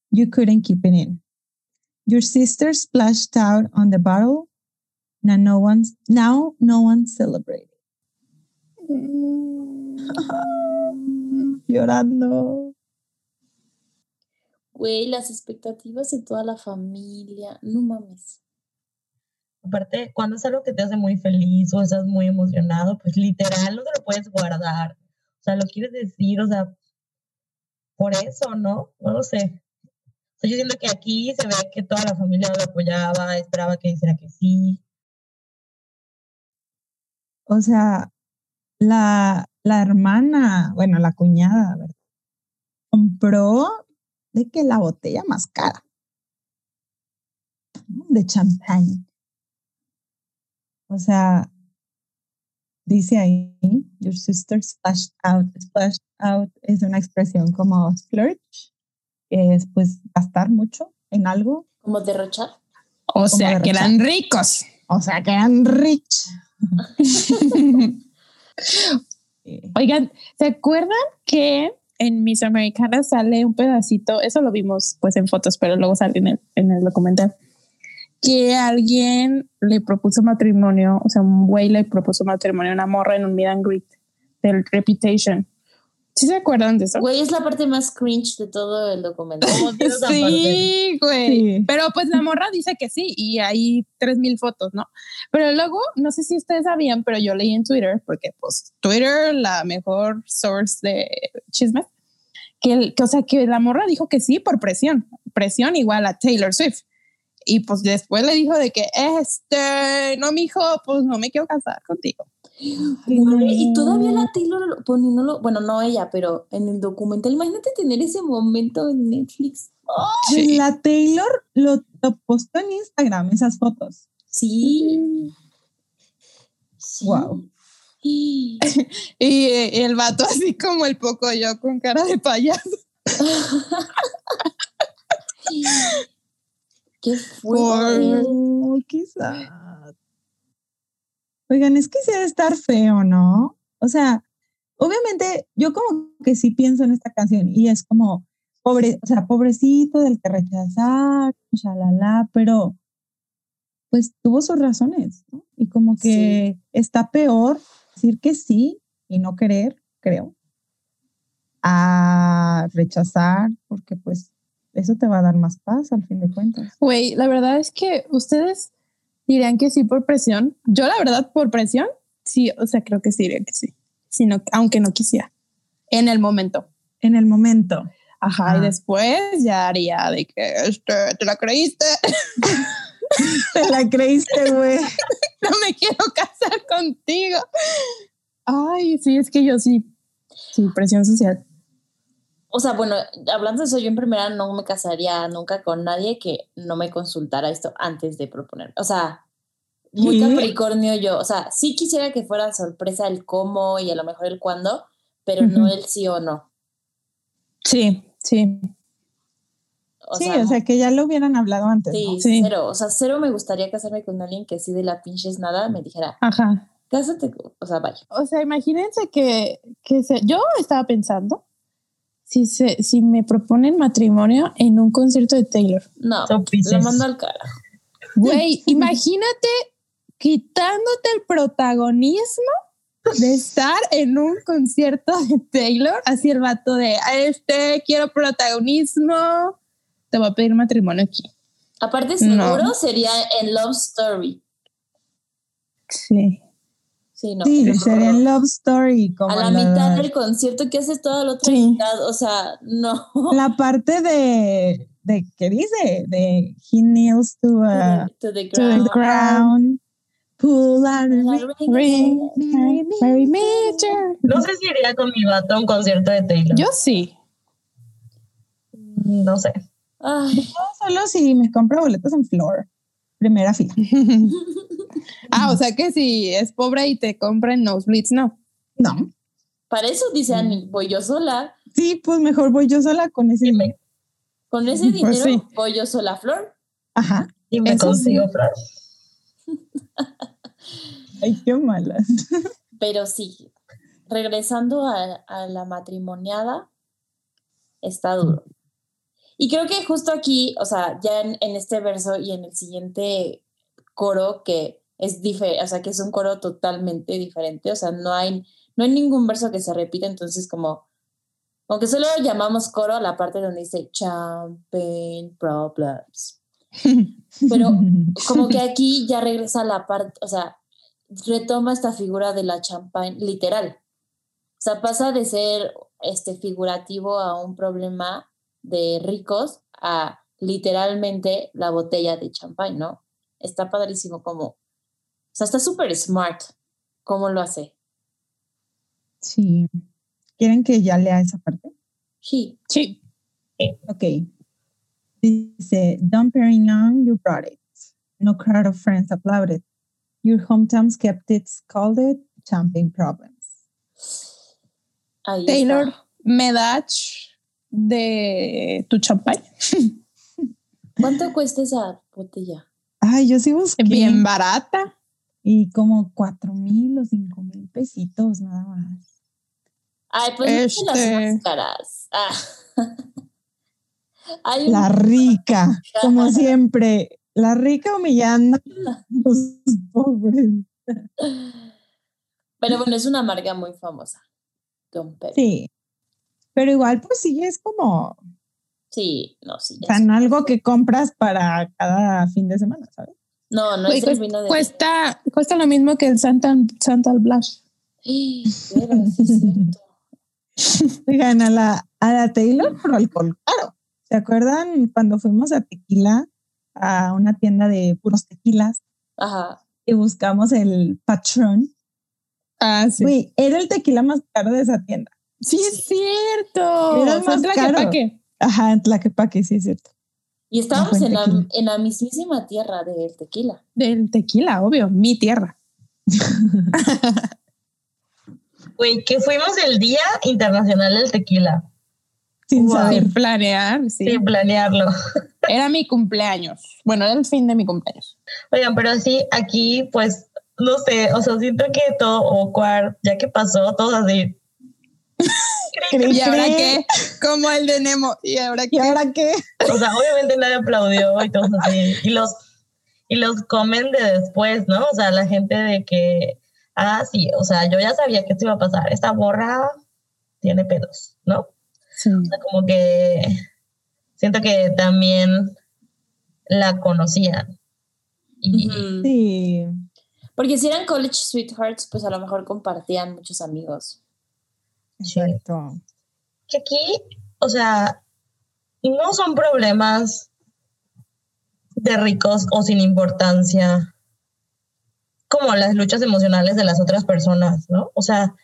You couldn't keep it in. Your sister splashed out on the bottle. Now no one's now no one's celebrating. <laughs> Llorando. Güey, las expectativas de toda la familia. No mames. Aparte, cuando es algo que te hace muy feliz o estás muy emocionado, pues literal no te lo puedes guardar. O sea, lo quieres decir, o sea, por eso, ¿no? No lo sé. Yo siento que aquí se ve que toda la familia lo apoyaba, esperaba que dijera que sí. O sea, la, la hermana, bueno, la cuñada, ¿verdad? Compró de que la botella más cara de champagne. O sea, dice ahí, your sister splashed out. Splashed out es una expresión como splurge, es pues gastar mucho en algo. Como derrochar. O sea, que eran ricos. O sea, que eran rich. <laughs> Oigan, ¿se acuerdan que en Miss Americana sale un pedacito? Eso lo vimos pues en fotos, pero luego sale en el, en el documental. Que alguien le propuso matrimonio, o sea, un güey le propuso matrimonio a una morra en un meet and greet del Reputation. ¿Sí se acuerdan de eso? Güey, es la parte más cringe de todo el documental. <laughs> Sí, güey. Sí. Pero pues la morra dice que sí y hay tres mil fotos, ¿no? Pero luego, no sé si ustedes sabían, pero yo leí en Twitter, porque pues Twitter, la mejor source de chismes, que, el- que, o sea, que la morra dijo que sí por presión. Presión igual a Taylor Swift. Y pues después le dijo de que, este, no, mijo, pues no me quiero casar contigo. Y todavía la Taylor lo- poniéndolo, bueno, no ella, pero en el documental, imagínate tener ese momento en Netflix. La Taylor lo, lo postó en Instagram, esas fotos. Sí. sí. Wow. <laughs> Y eh, el vato así como el poco yo con cara de payaso. <laughs> Qué fuerte. Oh, quizás. Oigan, es que sí debe estar feo, ¿no? O sea, obviamente yo como que sí pienso en esta canción y es como, pobre, o sea, pobrecito del que rechazar, shalala, pero pues tuvo sus razones, ¿no? Y como que está peor decir que sí y no querer, creo, a rechazar, porque pues eso te va a dar más paz al fin de cuentas. Güey, la verdad es que ustedes dirían que sí por presión. Yo, la verdad, por presión, sí, o sea, creo que sí diría que sí. Sino, aunque no quisiera. En el momento. En el momento. Ajá, Ah. y después ya haría de que este, te la creíste. <laughs> Te la creíste, güey. <laughs> no me quiero casar contigo. Ay, sí, es que yo sí. Sí, presión social. O sea, bueno, hablando de eso, yo en primera no me casaría nunca con nadie que no me consultara esto antes de proponer. O sea, muy. Capricornio yo. O sea, sí quisiera que fuera sorpresa el cómo y a lo mejor el cuándo, pero no el sí o no. Sí, sí. O sí, sea, o sea, que ya lo hubieran hablado antes. sí, ¿no? Sí. cero. O sea, cero me gustaría casarme con alguien que sí de la pinches nada me dijera, Ajá. cásate, o sea, vaya. O sea, imagínense que, que se, yo estaba pensando si, se, si me proponen matrimonio en un concierto de Taylor. No, lo mando al carajo. Güey, <laughs> imagínate quitándote el protagonismo de estar en un concierto de Taylor, así el vato de, "Ah, este, quiero protagonismo, te voy a pedir matrimonio aquí. Aparte, No. seguro sería en Love Story. Sí. Sí, no. Sí, sería en Love Story. Como a la la, mitad del concierto que haces toda la otra Sí. mitad, o sea, no. la parte de, de, ¿qué dice? De He kneels to, a, to the to the ground. ground, pull out ring. ring. Ring, Mary Major. No sé si iría con mi vato a un concierto de Taylor. Yo sí. no sé. Ay, No, solo si me compro boletos en Floor, primera fila. <laughs> ah, o sea que si es pobre y te compra en Nosebleeds, no. No. para eso dice Annie, voy yo sola. Sí, pues mejor voy yo sola con ese dinero. Con ese dinero Pues sí. voy yo sola, Flor. Ajá. y me Eso consigo sí. <laughs> flor. Ay, qué malas. <laughs> Pero sí, regresando a, a la matrimoniada, está duro. Y creo que justo aquí, o sea, ya en, en este verso y en el siguiente coro, que es diferente, o sea, que es un coro totalmente diferente, o sea, no hay no hay ningún verso que se repita, entonces como, aunque solo llamamos coro a la parte donde dice champagne problems. <laughs> Pero como que aquí ya regresa la parte, o sea, retoma esta figura de la champagne literal. O sea, pasa de ser este figurativo a un problema de ricos a literalmente la botella de champagne, ¿no? Está padrísimo como, o sea, está súper smart cómo lo hace. Sí. ¿Quieren que ya lea esa parte? Sí. Sí. Ok. Dice, Don Perignon, you brought it. No crowd of friends applauded. Your hometown skeptics called it champagne problems. Ahí Taylor, está. ¿me das de tu champagne? <laughs> ¿Cuánto cuesta esa botella? Ay, yo sí busqué. Bien barata. Y como cuatro mil o cinco mil pesitos nada más. Ay, pues no las Este- más caras. Ah. <laughs> Hay un- La rica, como siempre. La rica humillando <laughs> a los pobres. Pero bueno, es una marca muy famosa. Don Pep. Sí. Pero igual, pues sí, es como, o Sí, no, sí. ya sea, sé. no algo que compras para cada fin de semana, ¿sabes? No, no es el cuesta, vino de. cuesta, cuesta lo mismo que el Santa, Santa Blush. Pero, sí es cierto. <laughs> Oigan, a la, a la Taylor por alcohol caro. ¿Se acuerdan cuando fuimos a Tequila, a una tienda de puros tequilas Ajá. y buscamos el patrón? Ah, sí. Güey, era el tequila más caro de esa tienda. Sí, es cierto. Era más Tlaquepaque. Ajá, en Tlaquepaque, sí es cierto. Y estábamos en la, en la mismísima tierra del tequila. Del tequila, obvio, mi tierra. <laughs> Güey, que fuimos el Día Internacional del Tequila, Sin Wow. saber. Planear, sí. sin planearlo. <laughs> Era mi cumpleaños. Bueno, era el fin de mi cumpleaños. Oigan, pero sí, aquí, pues, no sé, o sea, siento que todo awkward, ya que pasó, todo así. <laughs> Cri, ¿Y ahora qué? Como el de Nemo. ¿Y ahora ¿Y qué? ahora qué? O sea, obviamente nadie aplaudió y todo así. Y los, y los comen de después, ¿no? O sea, la gente de que, ah, sí, o sea, yo ya sabía que esto iba a pasar. Esta borra tiene pedos, ¿no? Sí. O sea, como que siento que también la conocían. Y. Sí. Porque si eran college sweethearts, pues a lo mejor compartían muchos amigos. Sí. Exacto. que aquí, o sea, no son problemas de ricos o sin importancia como las luchas emocionales de las otras personas, ¿no? O sea,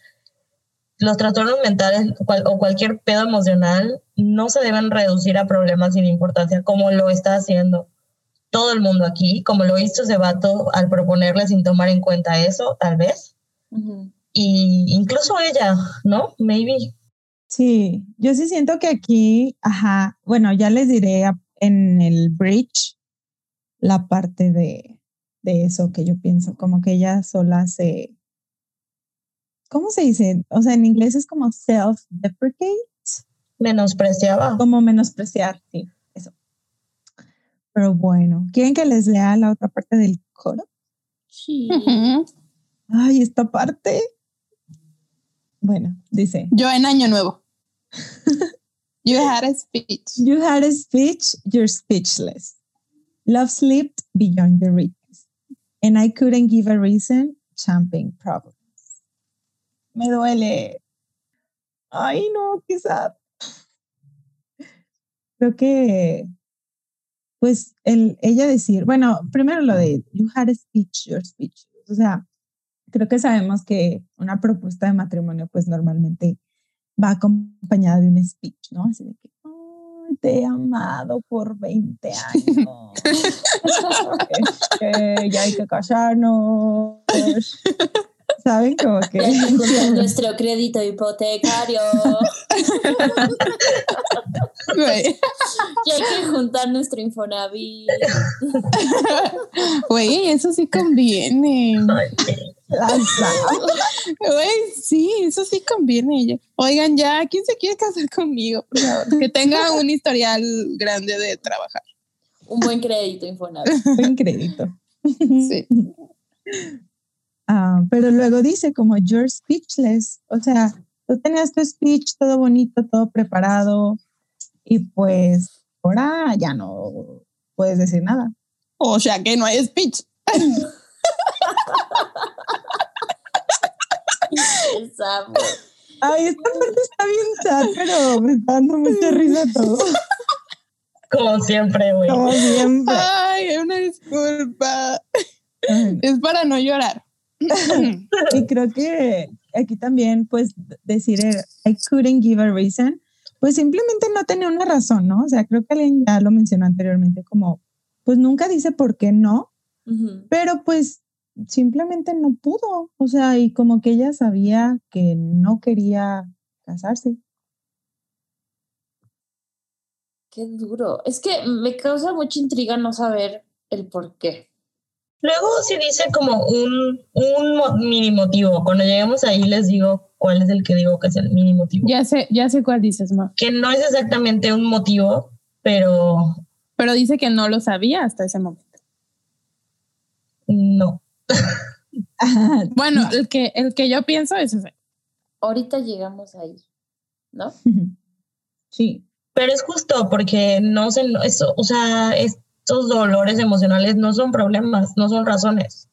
los trastornos mentales cual- o cualquier pedo emocional no se deben reducir a problemas sin importancia como lo está haciendo todo el mundo aquí, como lo hizo ese vato al proponerle sin tomar en cuenta eso, tal vez. Y incluso ella, ¿no? Maybe. Sí, yo sí siento que aquí, ajá, bueno, ya les diré en el bridge la parte de, de eso que yo pienso, como que ella sola se, ¿cómo se dice? O sea, en inglés es como self-deprecate, Menospreciaba. como menospreciar, sí, eso. Pero bueno, ¿quieren que les lea la otra parte del coro? Sí. <laughs> Ay, esta parte. Bueno, dice. Yo en Año Nuevo. <laughs> You had a speech. You had a speech, you're speechless. Love slipped beyond your reach. And I couldn't give a reason, champagne problems. Me duele. Ay, no, quizás. Creo que, pues, el, ella decir, bueno, primero lo de, you had a speech, your speech. O sea, creo que sabemos que una propuesta de matrimonio, pues, normalmente va acompañada de un speech, ¿no? Así de que, "Ay, te he amado por 20 años. <laughs> Ya hay que casarnos. ¿Saben? Como que... Nuestro crédito hipotecario. <laughs> Güey, Y <laughs> hay que juntar nuestro Infonavit. <laughs> Güey, eso sí conviene. Güey, sí, eso sí conviene. Oigan, ya, ¿quién se quiere casar conmigo? Por favor? Que tenga un historial grande de trabajar. Un buen crédito Infonavit. <laughs> Buen crédito. Sí. Ah, pero luego dice como you're speechless, o sea, tú tenías tu speech todo bonito, todo preparado y pues ahora ya no puedes decir nada. O sea que no hay speech. <laughs> Ay, esta parte está bien sad, pero me está dando mucha risa todo. Como siempre, güey. Como siempre. Ay, una disculpa. Es para no llorar. Y creo que aquí también, pues, decir eh, I couldn't give a reason, pues simplemente no tenía una razón, ¿no? O sea, creo que alguien ya lo mencionó anteriormente, como, pues nunca dice por qué no, pero pues simplemente no pudo. O sea, y como que ella sabía que no quería casarse. Qué duro. Es que me causa mucha intriga no saber el por qué. Luego sí dice como un, un mini motivo. Cuando lleguemos ahí les digo cuál es el que digo que es el mini motivo. Ya sé, ya sé cuál dices, Ma. Que no es exactamente un motivo, pero Pero dice que no lo sabía hasta ese momento. no. <laughs> Bueno, el que, el que yo pienso es ese. Ahorita llegamos ahí, ¿no? <laughs> Sí. Pero es justo porque no se, no- eso, o sea, estos dolores emocionales no son problemas, no son razones.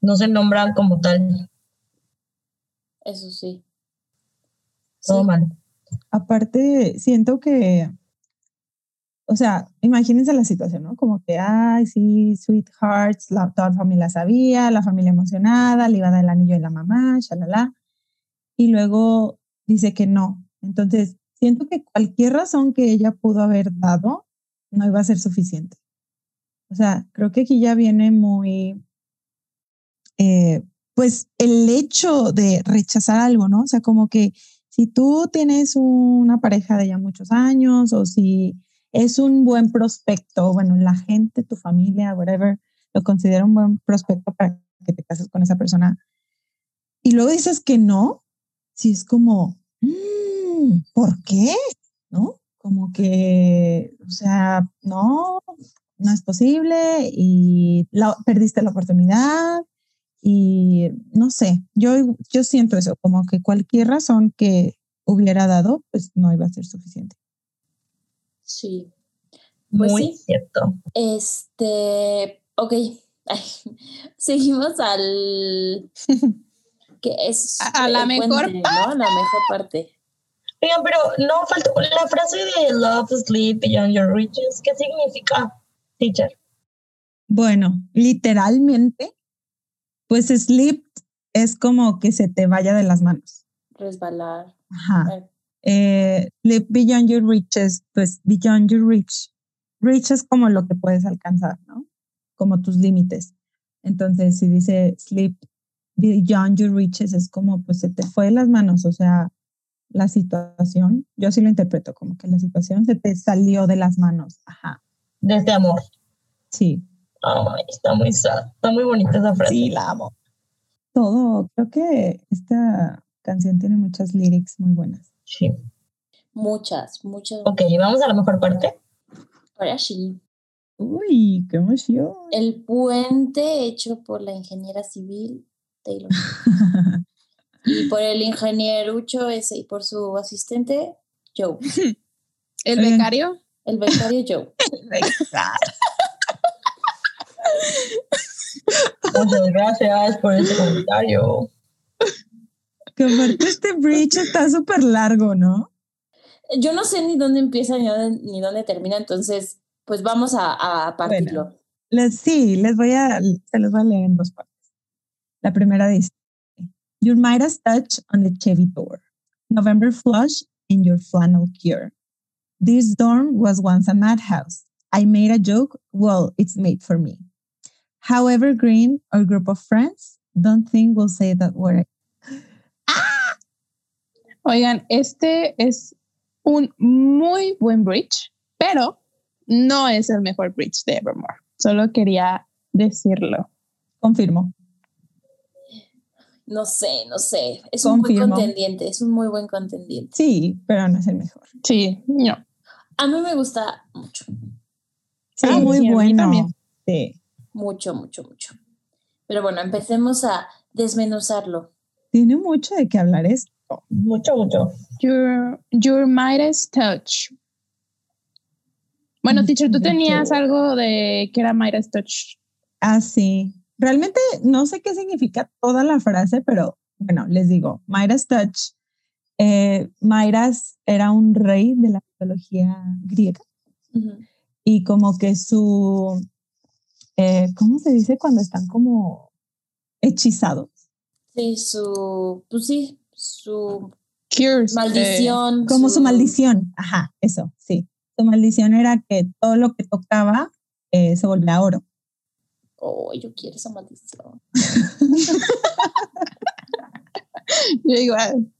No se nombran como tal. Eso sí. Todo Sí. mal. Aparte, siento que, o sea, imagínense la situación, ¿no? Como que, ay, sí, sweethearts, la, toda la familia sabía, la familia emocionada, le iba a dar el anillo de la mamá, shalala. Y luego dice que no. Entonces, siento que cualquier razón que ella pudo haber dado no iba a ser suficiente. O sea, creo que aquí ya viene muy, eh, pues, el hecho de rechazar algo, ¿no? O sea, como que si tú tienes una pareja de ya muchos años o si es un buen prospecto, bueno, la gente, tu familia, whatever, lo considera un buen prospecto para que te cases con esa persona y luego dices que no, si es como, "Mm, ¿por qué? ¿No? Como que, o sea, no, no es posible y la, perdiste la oportunidad y no sé, yo, yo siento eso, como que cualquier razón que hubiera dado, pues no iba a ser suficiente. Sí. Pues Muy sí. cierto. Este, ok. Ay, <laughs> seguimos al <laughs> que es A- a la mejor puente, ¿no? La mejor parte. Oigan, pero no faltó la frase de love sleep beyond your riches. ¿Qué significa, teacher? Bueno, literalmente, pues sleep es como que se te vaya de las manos. Resbalar. Ajá. Eh, Eh, live beyond your riches, pues beyond your reach. Reach es como lo que puedes alcanzar, ¿no? Como tus límites. Entonces, si dice sleep beyond your riches, es como pues se te fue de las manos, o sea, la situación, yo así lo interpreto, como que la situación se te salió de las manos. Ajá, De este amor. sí. Ay, está muy sad. Está muy bonita esa frase. Sí, la amo. Todo, creo que esta canción tiene muchas lyrics muy buenas. Sí. Muchas, muchas. Ok, vamos a la mejor parte. Ahora sí. Uy, qué emoción. El puente hecho por la ingeniera civil Taylor. <laughs> y por el ingenierucho ese y por su asistente Joe. <laughs> El becario. El becario Joe. <laughs> Muchas gracias por ese comentario. Que aparte este bridge está súper largo, ¿no? Yo no sé ni dónde empieza ni dónde, ni dónde termina, entonces, pues vamos a, a partirlo. Les, sí, les voy a, se los voy a leer en dos partes. La primera dice, Your Midas touch on the Chevy door, November flush in your flannel cure. This dorm was once a madhouse. I made a joke, well, it's made for me. However green or group of friends, don't think we'll say that word. Oigan, este es un muy buen bridge, pero no es el mejor bridge de Evermore. Solo quería decirlo. Confirmo. No sé, no sé. Es un buen contendiente, es un muy buen contendiente. Sí, pero no es el mejor. Sí, no. A mí me gusta mucho, Sí, Ah, muy sí, a mí bueno. también. Sí. Mucho, mucho, mucho. Pero bueno, empecemos a desmenuzarlo. Tiene mucho de qué hablar esto. Mucho, mucho. Your, your Midas touch. Bueno, Mm, teacher, tú tenías algo de que era Midas touch. Ah, sí. Realmente no sé qué significa toda la frase, pero bueno, les digo, Midas Touch. Eh, Midas era un rey de la mitología griega y como que su, eh, ¿cómo se dice cuando están como hechizados? Sí, su, pues sí, su Cures. eh, maldición. Como su maldición. Ajá, eso, sí. Su maldición era que todo lo que tocaba eh, se volvía oro. Oh, yo quiero esa maldición. <laughs> <laughs> yo igual.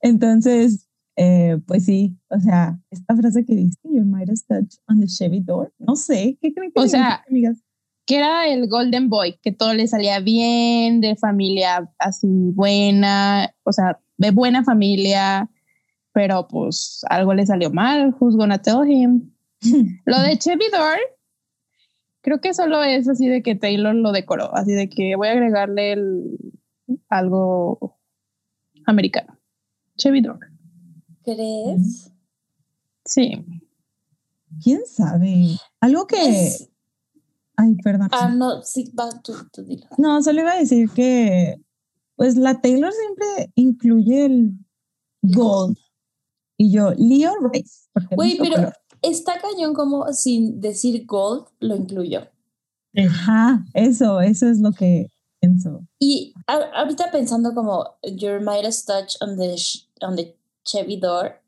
Entonces, eh, pues sí, o sea, esta frase que dice, Your Midas touch on the Chevy door, no sé, ¿qué creen que O sea, amigas? que era el Golden Boy, que todo le salía bien, de familia así buena, o sea, de buena familia, pero pues algo le salió mal. Who's gonna tell him? Lo de Chevy Door, creo que solo es así de que Taylor lo decoró, así de que voy a agregarle el- algo americano. Chevy Door. ¿Crees? Sí. ¿Quién sabe? Algo que... Es- Ay, perdón. ah, no, sí, va, tú, tú dilo. No, solo iba a decir que, pues la Taylor siempre incluye el gold. Y yo, Leo Rice. Güey, pero color. está cañón como sin decir gold, lo incluyó. Ajá, eso, eso es lo que pienso. Y a- ahorita pensando como Your Midas touch on the, sh- on the Chevy door,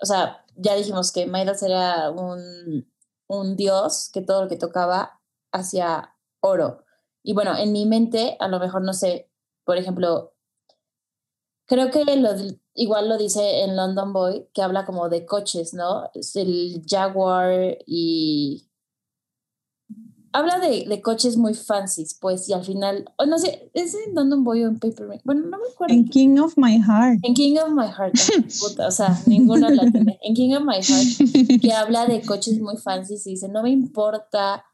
o sea, ya dijimos que Midas era un, un dios que todo lo que tocaba hacía oro. Y bueno, en mi mente, a lo mejor no sé, por ejemplo, creo que igual lo dice en London Boy, que habla como de coches, ¿no? Es el Jaguar y habla de, de coches muy fancies, pues, y al final, o no sé, ¿es en o en Paper Bueno, no me acuerdo. En King of My Heart. En King of My Heart, <laughs> puta, o sea, ninguna la tiene. En King of My Heart, que habla de coches muy fancies y dice, no me importa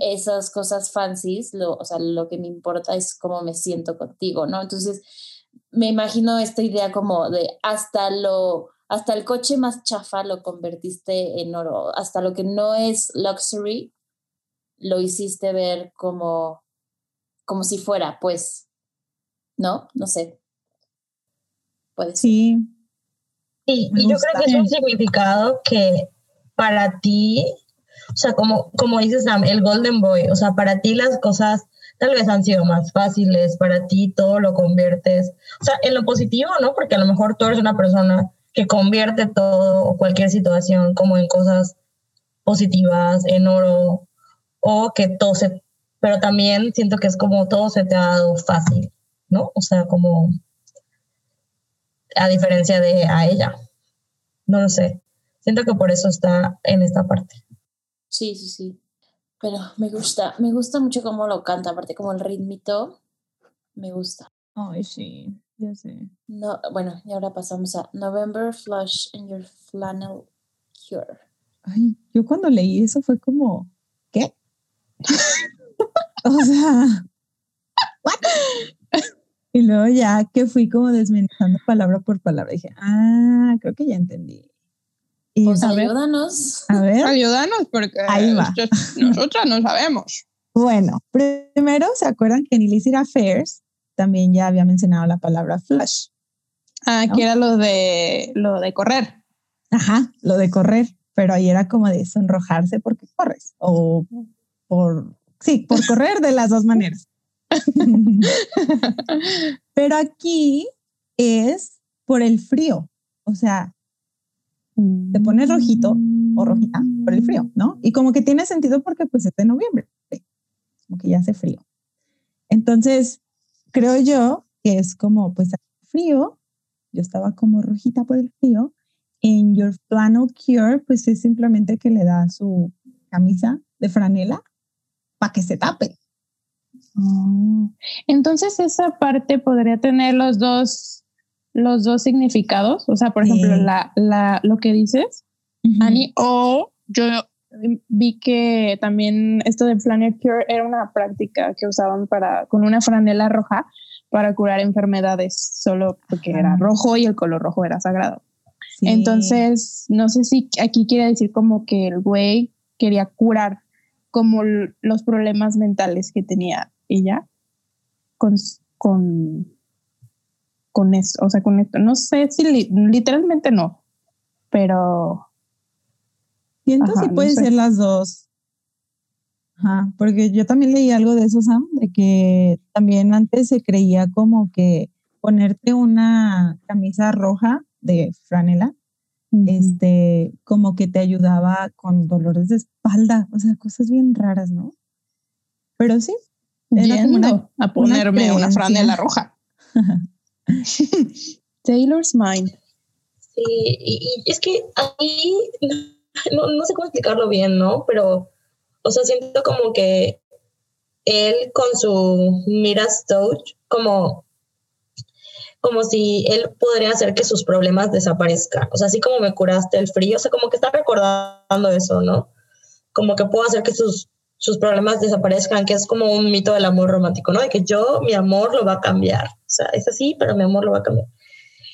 esas cosas fancies, lo, o sea, lo que me importa es cómo me siento contigo, ¿no? Entonces, me imagino esta idea como de hasta lo, hasta el coche más chafa lo convertiste en oro, hasta lo que no es luxury, lo hiciste ver como, como si fuera, pues, ¿no? No sé. Puede ser. Sí, Sí, y yo creo que es un significado que para ti, o sea, como, como dices Sam, el Golden Boy, o sea, para ti las cosas tal vez han sido más fáciles, para ti todo lo conviertes, o sea, en lo positivo, ¿no? Porque a lo mejor tú eres una persona que convierte todo o cualquier situación como en cosas positivas, en oro, o que todo se, pero también siento que es como todo se te ha dado fácil, ¿no? O sea, como a diferencia de a ella. No lo sé. Siento que por eso está en esta parte. Sí, sí, sí. Pero me gusta, me gusta mucho cómo lo canta, aparte como el ritmito, me gusta. ay, sí, ya sé. No, bueno, y ahora pasamos a November Flush in Your Flannel Cure. Ay, yo cuando leí eso fue como. <laughs> o sea, ¿what? Y luego ya que fui como desmenuzando palabra por palabra, dije, ah, creo que ya entendí. Y Pues a ver. ayúdanos. a ver, Ayúdanos porque Ahí va. nosotros- nosotras no sabemos. bueno, primero se acuerdan que en Illicit Affairs también ya había mencionado la palabra flush. Ah, ¿No? que era lo de lo de correr. Ajá, lo de correr, pero ahí era como de sonrojarse porque corres o por, sí, por <laughs> correr de las dos maneras. <laughs> pero aquí es por el frío, o sea, te pones rojito o rojita por el frío, ¿no? Y como que tiene sentido porque pues es de noviembre, como que ya hace frío. Entonces, creo yo que es como pues frío, yo estaba como rojita por el frío, en Your Flannel Cure pues es simplemente que le da su camisa de franela para que se tape. Oh. Entonces esa parte podría tener los dos los dos significados, o sea, por ejemplo, la, la, lo que dices, Ani, o yo vi que también esto de Planet Cure era una práctica que usaban para con una franela roja para curar enfermedades, solo porque era rojo y el color rojo era sagrado. Sí. Entonces, no sé si aquí quiere decir como que el güey quería curar como los problemas mentales que tenía ella con, con, con eso, o sea, con esto. No sé si li- literalmente no, pero Siento si no puede sé. ser las dos. Ajá, porque yo también leí algo de eso, Sam, de que también antes se creía como que ponerte una camisa roja de franela, este, como que te ayudaba con dolores de espalda, o sea, cosas bien raras, ¿no? Pero sí, era como una- a ponerme una, creencia. franela roja. <laughs> Taylor's Mind. Sí, y, y es que ahí no, no sé cómo explicarlo bien, ¿no? Pero, o sea, siento como que él con su Miras Touch, como, como si él podría hacer que sus problemas desaparezcan. O sea, así como me curaste el frío, o sea, como que está recordando eso, ¿no? Como que puedo hacer que sus, sus problemas desaparezcan, que es como un mito del amor romántico, ¿no? De que yo, mi amor lo va a cambiar. O sea, es así, pero mi amor lo va a cambiar.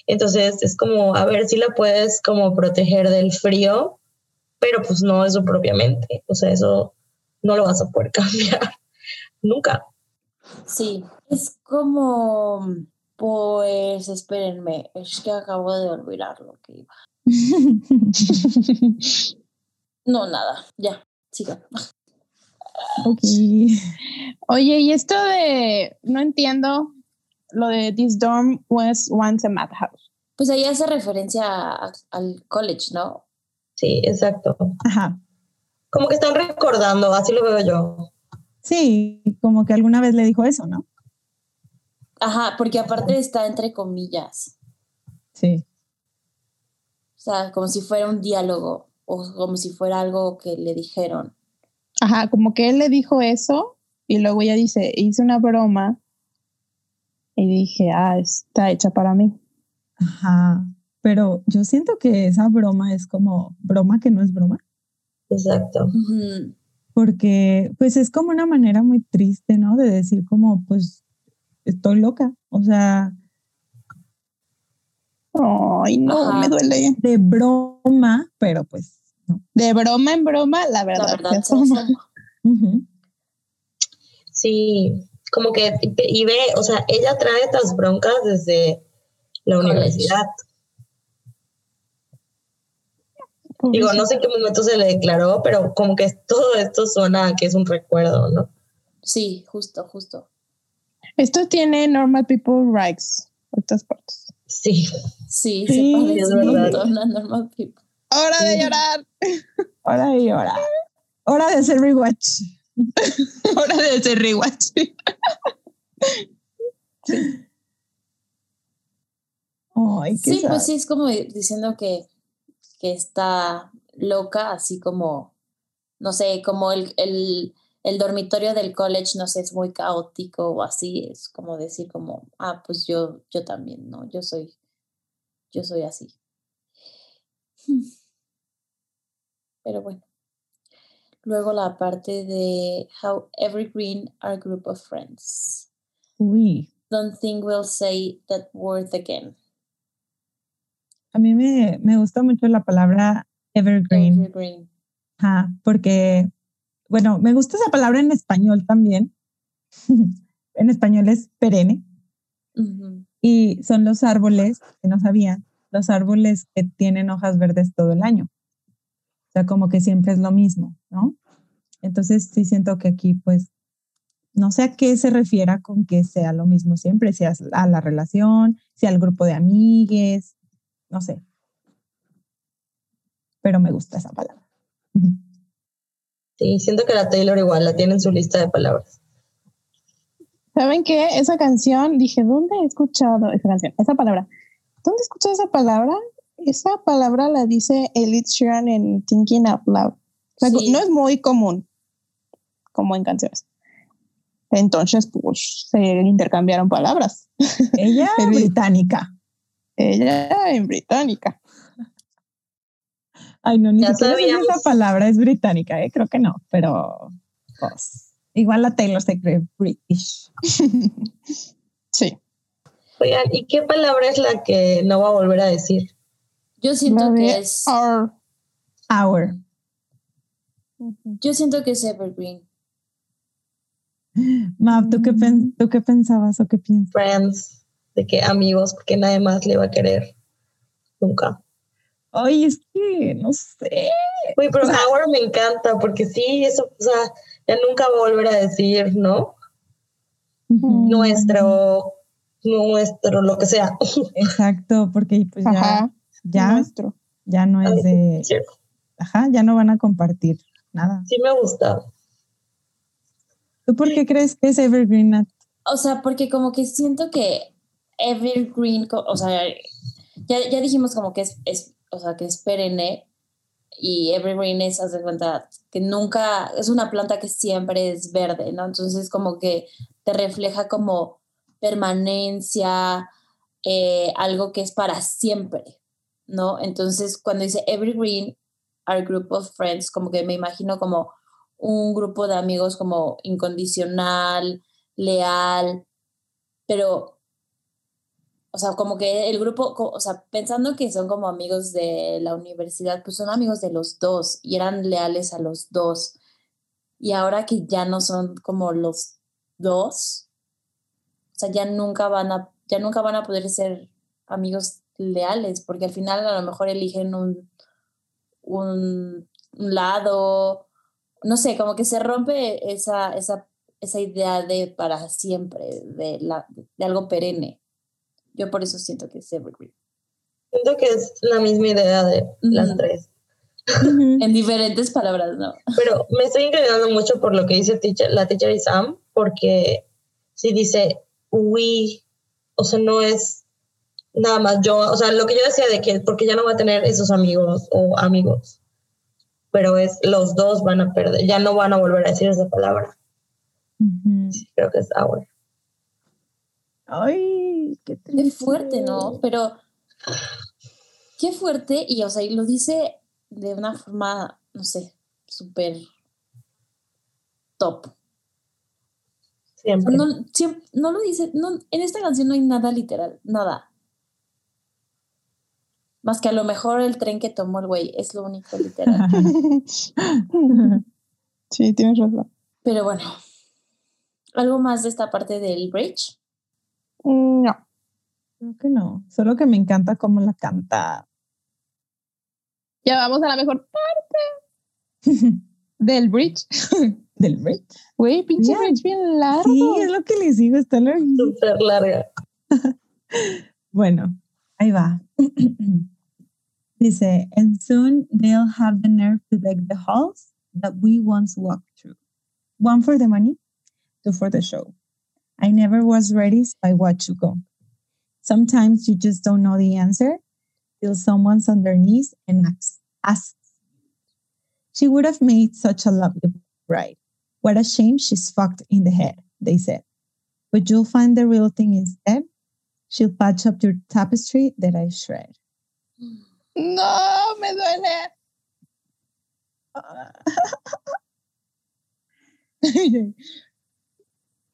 Entonces es como, a ver si la puedes como proteger del frío, pero pues no eso propiamente. O sea, eso no lo vas a poder <laughs> cambiar nunca. Sí, es como, pues espérenme, es que acabo de olvidar lo que iba. <laughs> No, nada, ya, sigan. ok. Oye, y esto de, no entiendo lo de This dorm was once a madhouse. Pues ahí hace referencia a- al college, ¿no? Sí, exacto. Ajá. Como que están recordando, así lo veo yo. Sí, como que alguna vez le dijo eso, ¿no? Ajá, porque aparte está entre comillas, Sí. o sea, como si fuera un diálogo o como si fuera algo que le dijeron. Ajá, como que él le dijo eso y luego ella dice, hice una broma y dije, ah, está hecha para mí. Ajá. Pero yo siento que esa broma es como broma que no es broma, Exacto. Porque pues es como una manera muy triste, ¿no? De decir como, pues, estoy loca. O sea, Ay, no, Ajá. me duele. de broma, pero pues, no. De broma en broma, la La verdad. verdad, se asoma. Sí, como que, y ve, o sea, ella trae estas broncas desde la College. universidad. Digo, no sé en qué momento se le declaró, pero como que todo esto suena a que es un recuerdo, ¿no? Sí, justo, justo. Esto tiene Normal People Rights, estas partes. Sí, Sí, Sí, se parece es un verdad. montón a Normal People. Hora de Sí. llorar. Hora y hora. Hora de hacer rewatch. <laughs> Hora de hacer rewatch. Ay, qué Sí, sad. pues sí, es como diciendo que, que está loca, así como, no sé, como el, el, el dormitorio del college, no sé, es muy caótico o así, es como decir como, ah, pues yo, yo también, ¿no? Yo soy, yo soy así. <laughs> Pero bueno. Luego la parte de how evergreen our group of friends. Uy, Don't think we'll say that word again. a mí me, me gusta mucho la palabra evergreen. Evergreen. Ajá, porque, bueno, me gusta esa palabra en español también. <laughs> en español es perenne y son los árboles, que no sabían, los árboles que tienen hojas verdes todo el año. O sea, como que siempre es lo mismo, ¿no? Entonces sí siento que aquí, pues, no sé a qué se refiera con que sea lo mismo siempre, si es a la relación, si al grupo de amigues, no sé. Pero me gusta esa palabra. <laughs> sí, siento que la Taylor igual la tiene en su lista de palabras. ¿Saben qué? Esa canción, dije, ¿dónde he escuchado esa canción? Esa palabra. ¿Dónde he escuchado esa palabra? Esa palabra la dice Elite Sheeran en Thinking Out Loud. O sea, Sí. no es muy común como en canciones. Entonces, pues, se intercambiaron palabras. Ella <laughs> Feliz. británica. Ella en británica. Ay, no, ni Ya siquiera sé si sabíamos. esa palabra es británica, ¿eh? creo que no, pero pues, igual la Taylor se cree British. <laughs> Sí. Oigan, ¿y qué palabra es la que no va a volver a decir? Yo siento La que es. our. Our. Yo siento que es Evergreen. Mav, ¿tú qué, pen- ¿tú qué pensabas o qué piensas? Friends, de que amigos, porque nadie más le va a querer. Nunca. Ay, es que no sé. Uy, pero Our me encanta, porque sí, eso, o sea, ya nunca va a volver a decir, ¿no? Nuestro, nuestro, lo que sea. Exacto, porque pues ya, Ajá. ya, Nuestro. ya no es de, Sí, ajá, ya no van a compartir nada. sí me gusta. ¿Tú por qué crees que es Evergreen? Nat? O sea, porque como que siento que Evergreen, o sea, ya, ya dijimos como que es, es, o sea, que es perenne y Evergreen es, haz de cuenta, que nunca, es una planta que siempre es verde, ¿no? Entonces como que te refleja como permanencia, eh, algo que es para siempre, ¿no? Entonces cuando dice Evergreen, our group of friends, como que me imagino como un grupo de amigos como incondicional, leal, pero, o sea, como que el grupo, o sea, pensando que son como amigos de la universidad, pues son amigos de los dos y eran leales a los dos. Y ahora que ya no son como los dos, o sea, ya nunca van a, ya nunca van a poder ser amigos leales, porque al final a lo mejor eligen un, un, un lado, no sé, como que se rompe esa, esa, esa idea de para siempre, de, la, de algo perenne. Yo por eso siento que es evergreen. Siento que es la misma idea de las tres. En diferentes palabras, ¿no? Pero me estoy inclinando mucho por lo que dice teacher- la teacher Isam, porque si dice we, o sea, no es nada más yo, o sea, lo que yo decía de que porque ya no va a tener esos amigos o amigos, pero es los dos van a perder, ya no van a volver a decir esa palabra. Creo que es our. Ay, qué triste. fuerte, ¿no? Pero qué fuerte, y o sea, y lo dice de una forma, no sé, súper top. Siempre. No, siem- no lo dice, no, en esta canción no hay nada literal, nada. Más que a lo mejor el tren que tomó el güey, es lo único literal. <laughs> sí, tienes razón. Pero bueno, algo más de esta parte del bridge. No. Creo que no. Solo que me encanta cómo la canta. Ya vamos a la mejor parte <laughs> del bridge. <laughs> Del break. Güey, pinche bridge bien largo. Sí, es lo que les digo, está larguísimo. Súper larga. <laughs> Bueno, ahí va. <clears throat> Dice, and soon they'll have the nerve to deck the halls that we once walked through. One for the money, two for the show. I never was ready, so I watch you go. Sometimes you just don't know the answer till someone's on their knees and asks. She would have made such a lovely bride. What a shame she's fucked in the head, they said. But you'll find the real thing instead. She'll patch up your tapestry that I shred. No, me duele. <laughs>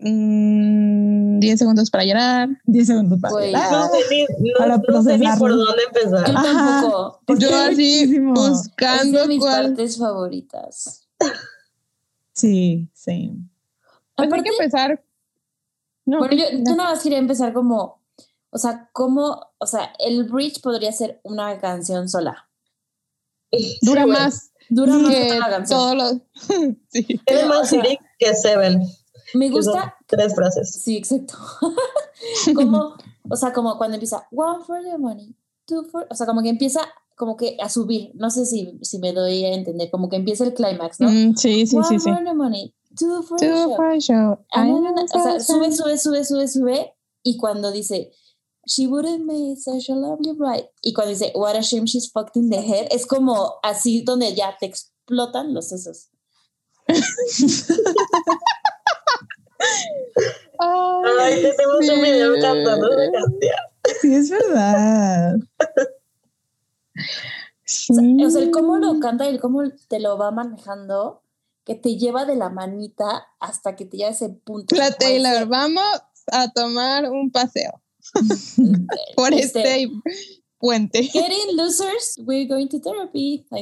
Mm, 10 segundos para llorar. 10 segundos para llorar. No sé ni, no- Para no sé ni por dónde Yo empezar. Ajá. tampoco. Es Yo así. Es buscando de mis cuál. partes favoritas. Sí, sí. Pues hay que empezar. No, bueno, yo, no. yo nada más quería empezar como, o sea, como, o sea, el bridge podría ser una canción sola. <laughs> dura Sí, más Dura más que la canción. todos los. <laughs> sí. Tiene Pero, más o sea, que Seven. Me gusta, tres frases. sí, exacto. <laughs> como, o sea, como cuando empieza one for the money, two for, o sea, como que empieza como que a subir. No sé si, si me doy a entender, como que empieza el clímax, ¿no? Mm, sí, sí, one sí, sí. for the money, two for the Two show. for show. Ah, O sea, sube, sube, sube, sube, sube. Y cuando dice, she would have made such a lovely bride. Y cuando dice, what a shame she's fucked in the head, es como así donde ya te explotan los sesos. <laughs> Ay, tenemos un video cantando esa canción. Sí, es verdad. O sea, o sea, el cómo lo canta y el cómo te lo va manejando, que te lleva de la manita hasta que te lleva ese punto. La Taylor, ser, vamos a tomar un paseo por este, este puente. Getting losers, we're going to therapy. <laughs>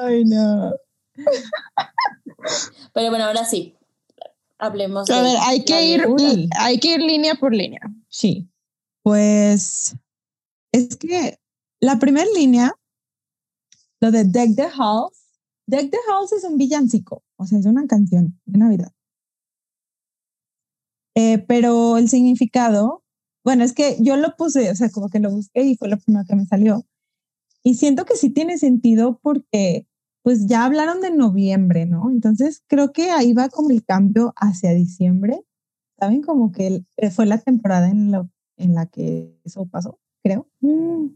Ay, no. Pero bueno, ahora sí. Hablemos A de ver, hay que ir, hay que ir línea por línea. Sí. Pues es que la primera línea, lo de Deck the Halls, Deck the Halls es un villancico, o sea, es una canción de Navidad. Eh, pero el significado, bueno, es que yo lo puse, o sea, como que lo busqué y fue lo primero que me salió. Y siento que sí tiene sentido porque pues ya hablaron de noviembre, ¿no? Entonces creo que ahí va como el cambio hacia diciembre. ¿Saben? Como que eh, fue la temporada en, lo- en la que eso pasó, creo.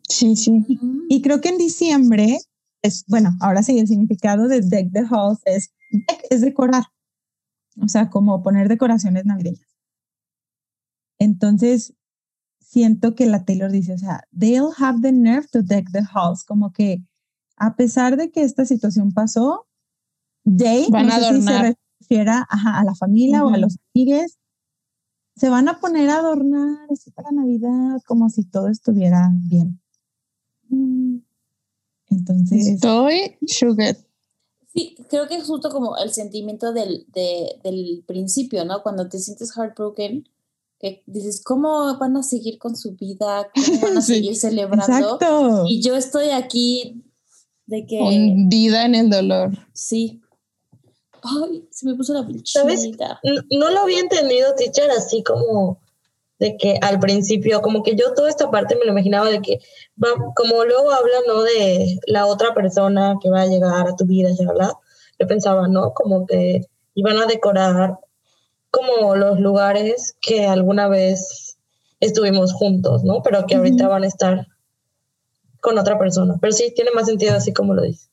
Sí, sí. Y creo que en diciembre, es, bueno, ahora sí, el significado de Deck the Halls es, deck es decorar. O sea, como poner decoraciones navideñas. Entonces, siento que la Taylor dice, o sea, they'll have the nerve to deck the halls, como que a pesar de que esta situación pasó, they, Van no a sé si se adornar. refiera ajá, a la familia o a los amigues, se van a poner a adornar así para Navidad, como si todo estuviera bien. Entonces, Estoy sugar. Sí, creo que es justo como el sentimiento del, de- del principio, ¿no? Cuando te sientes heartbroken, que dices, ¿cómo van a seguir con su vida? ¿Cómo van a <laughs> Sí, seguir celebrando? exacto. Y yo estoy aquí de que, Hundida en el dolor. sí. Ay, se me puso la ¿Sabes? chinita. N- No lo había entendido, teacher, así como de que al principio, como que yo toda esta parte me lo imaginaba de que, va, como luego hablan, ¿no? De la otra persona que va a llegar a tu vida, ya, ¿verdad? Yo pensaba, ¿no? Como que iban a decorar como los lugares que alguna vez estuvimos juntos, ¿no? Pero que ahorita Ujú. van a estar con otra persona. Pero sí, tiene más sentido así como lo dice.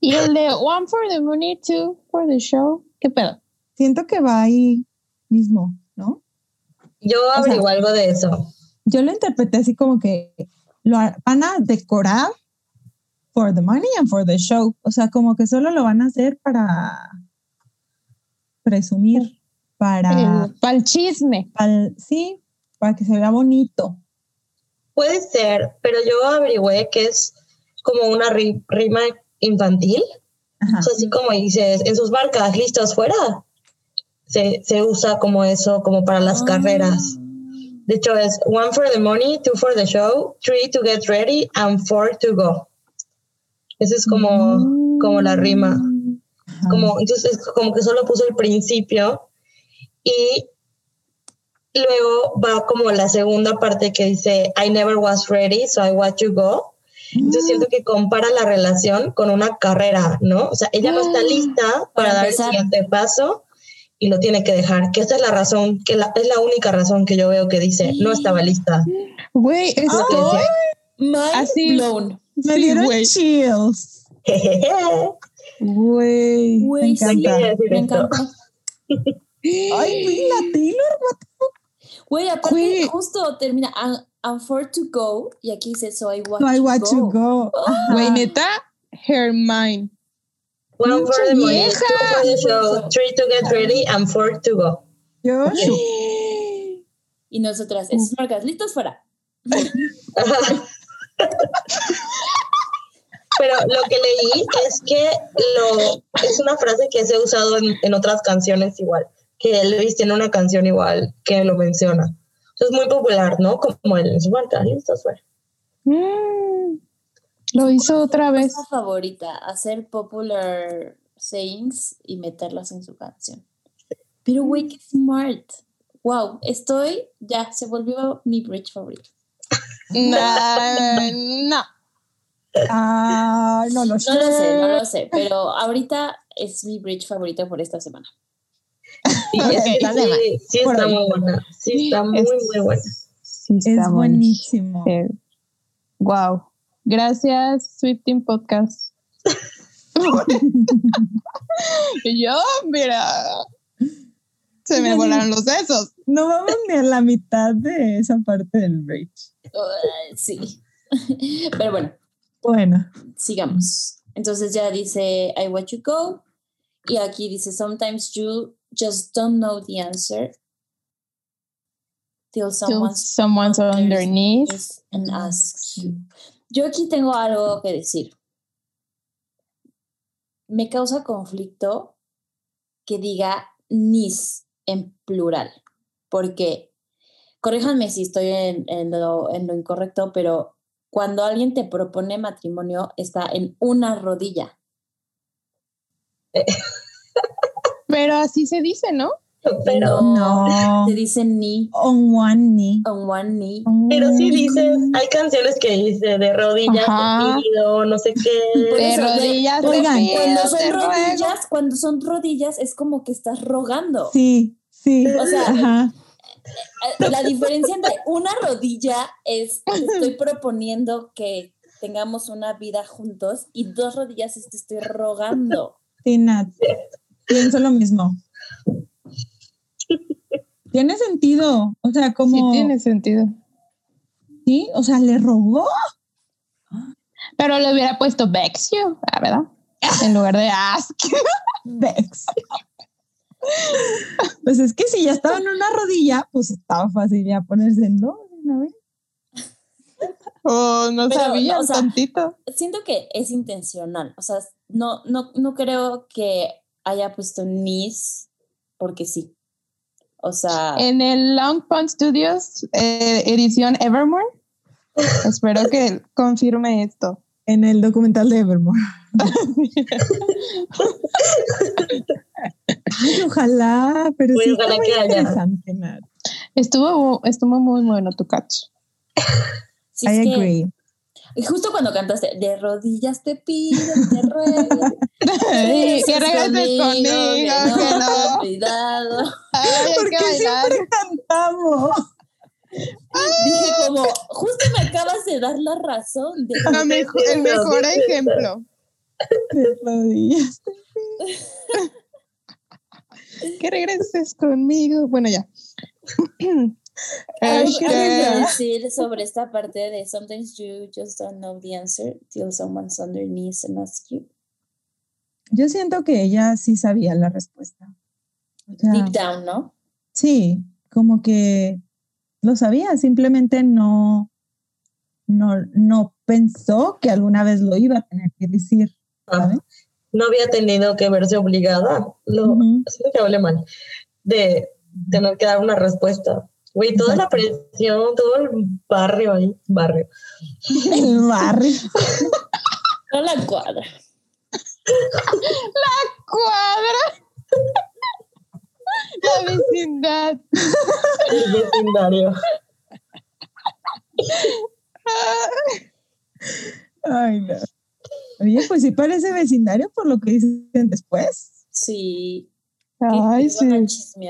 Y el de One for the Money, Two for the Show. ¿Qué pedo? Siento que va ahí mismo, ¿no? Yo sea- averiguo algo de eso. Yo lo interpreté así como que lo van a decorar for the money and for the show. O sea, como que solo lo van a hacer para presumir, para, Para el chisme. pal- sí, para que se vea bonito. Puede ser, pero yo averigüé que es como una ri- rima infantil. Ajá. O sea, así como dices, en sus barcas, listos fuera. Se, se usa como eso, como para las Ah. carreras. De hecho, es one for the money, two for the show, three to get ready, and four to go. Esa es como, como la rima. Ajá. Como, entonces, como que solo puso el principio y luego va como la segunda parte que dice, I never was ready, so I watch you go. Entonces siento que compara la relación con una carrera, ¿no? O sea, ella no está lista para, Para dar el siguiente paso y lo tiene que dejar. Que esa es la razón, que la- es la única razón que yo veo que dice, no estaba lista. Güey, estoy. decía. Mind Así- blown. Me Sí, dieron güey. chills. <laughs> <laughs> Güey, me Güey, sí, encanta. decir me encanta. <laughs> Ay, güey, la Taylor, what the fuck? Güey, aparte, Güey. justo termina, "And- and for to go, y aquí dice, so I watch So I you watch go. Güey, neta, Hermione. One for the money, vieja. two for the show, three to get ready, and four to go. Yo, <gasps> Y nosotras, esas marcas, listos fuera. <laughs> <laughs> Pero lo que leí es que lo, es una frase que se ha usado en, en otras canciones igual, que Elvis tiene una canción igual que lo menciona. O sea, es muy popular, ¿no? Como el en su marca, listos, fuera. Mm, lo hizo otra vez. Favorita, hacer popular sayings y meterlas en su canción. Pero güey, qué smart. Wow, estoy, ya, se volvió mi bridge favorito. Nah, <laughs> no. Ah, no lo sé. No lo sé, no lo sé, pero ahorita es mi bridge favorito por esta semana. Sí, es está muy buena. Sí, está muy, Es- muy buena. Sí, Es está buenísimo. Wow. Gracias, Sweet Team Podcast. <laughs> y yo, mira, se me volaron los sesos. No vamos ni a la mitad de esa parte del bridge. Uh, sí. <laughs> Pero bueno, Bueno, sigamos. Entonces ya dice, I watch you go. Y aquí dice, sometimes you just don't know the answer till someone's on their knees. knees and asks you. Yo aquí tengo algo que decir. Me causa conflicto que diga nis en plural, porque, corríjanme si estoy en, en lo, en lo incorrecto, pero cuando alguien te propone matrimonio está en una rodilla. <laughs> Pero así se dice, ¿no? Pero, no. Se dice ni On one knee. on one knee. pero sí dices, hay canciones que dice de rodillas, Ajá. te pido, no sé qué. De rodillas, oigan, pido, Cuando te son ruego. rodillas, cuando son rodillas es como que estás rogando. Sí, sí. O sea, Ajá. Eh, La diferencia entre una rodilla es estoy proponiendo que tengamos una vida juntos y dos rodillas es te estoy rogando. Sí, Nat. Pienso lo mismo. Tiene sentido. O sea, Sí, como. tiene sentido. Sí, o sea, le rogó. Pero le hubiera puesto Vex you, ¿verdad? En lugar de ask. Vex. Pues es que si ya estaba en una rodilla, pues estaba fácil ya ponerse en dos. vez. Oh, no Pero, sabía o sea, tantito. Siento que es intencional, o sea, no, no, no creo que haya puesto Nis porque sí. O sea, En el Long Pond Studios, eh, edición Evermore. <laughs> Espero que confirme esto. En el documental de Evermore. <laughs> Ay, ojalá, pero Pues sí ojalá que haya. interesante, Nat. Estuvo, estuvo muy bueno tu catch. <laughs> sí I que- agree. y justo cuando cantaste, de rodillas te pido, te ruego. Ay, <laughs> que regreses conmigo, que no que te no. olvidado. Ay, hay ¿Por que bailar. siempre cantamos? Dije como, justo me acabas de dar la razón. De, La mejo- el mejor ejemplo. De rodillas. <laughs> Que regreses conmigo. Bueno, ya. <clears throat> ¿Algo que decir sobre esta parte de sometimes you just don't know the answer till someone's on their knees and asks you? Yo siento que ella sí sabía la respuesta. O sea, Deep down, ¿no? sí, como que lo sabía, simplemente no, no, no pensó que alguna vez lo iba a tener que decir. ¿sabes? No había tenido que verse obligada. Lo, que hable mal. De tener que dar una respuesta. Güey, toda la presión, todo el barrio ahí, barrio. El barrio. <laughs> No la cuadra. cuadra. La vecindad. El vecindario. Ay, no. Oye, pues sí parece vecindario por lo que dicen después. Sí. Ay, sí.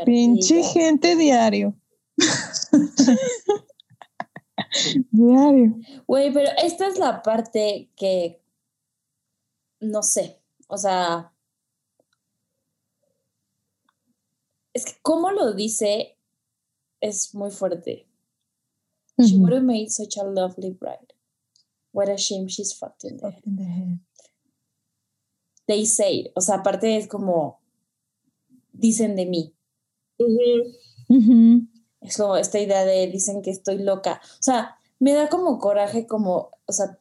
Pinche gente diario. <laughs> diario. Güey, pero esta es la parte que no sé. O sea. Es que cómo lo dice es muy fuerte. She would have made such a lovely bride. What a shame she's fucked in the head. They say, o sea, aparte es como dicen de mí. Ujú. Ujú. Es como esta idea de dicen que estoy loca. O sea, me da como coraje, como, o sea,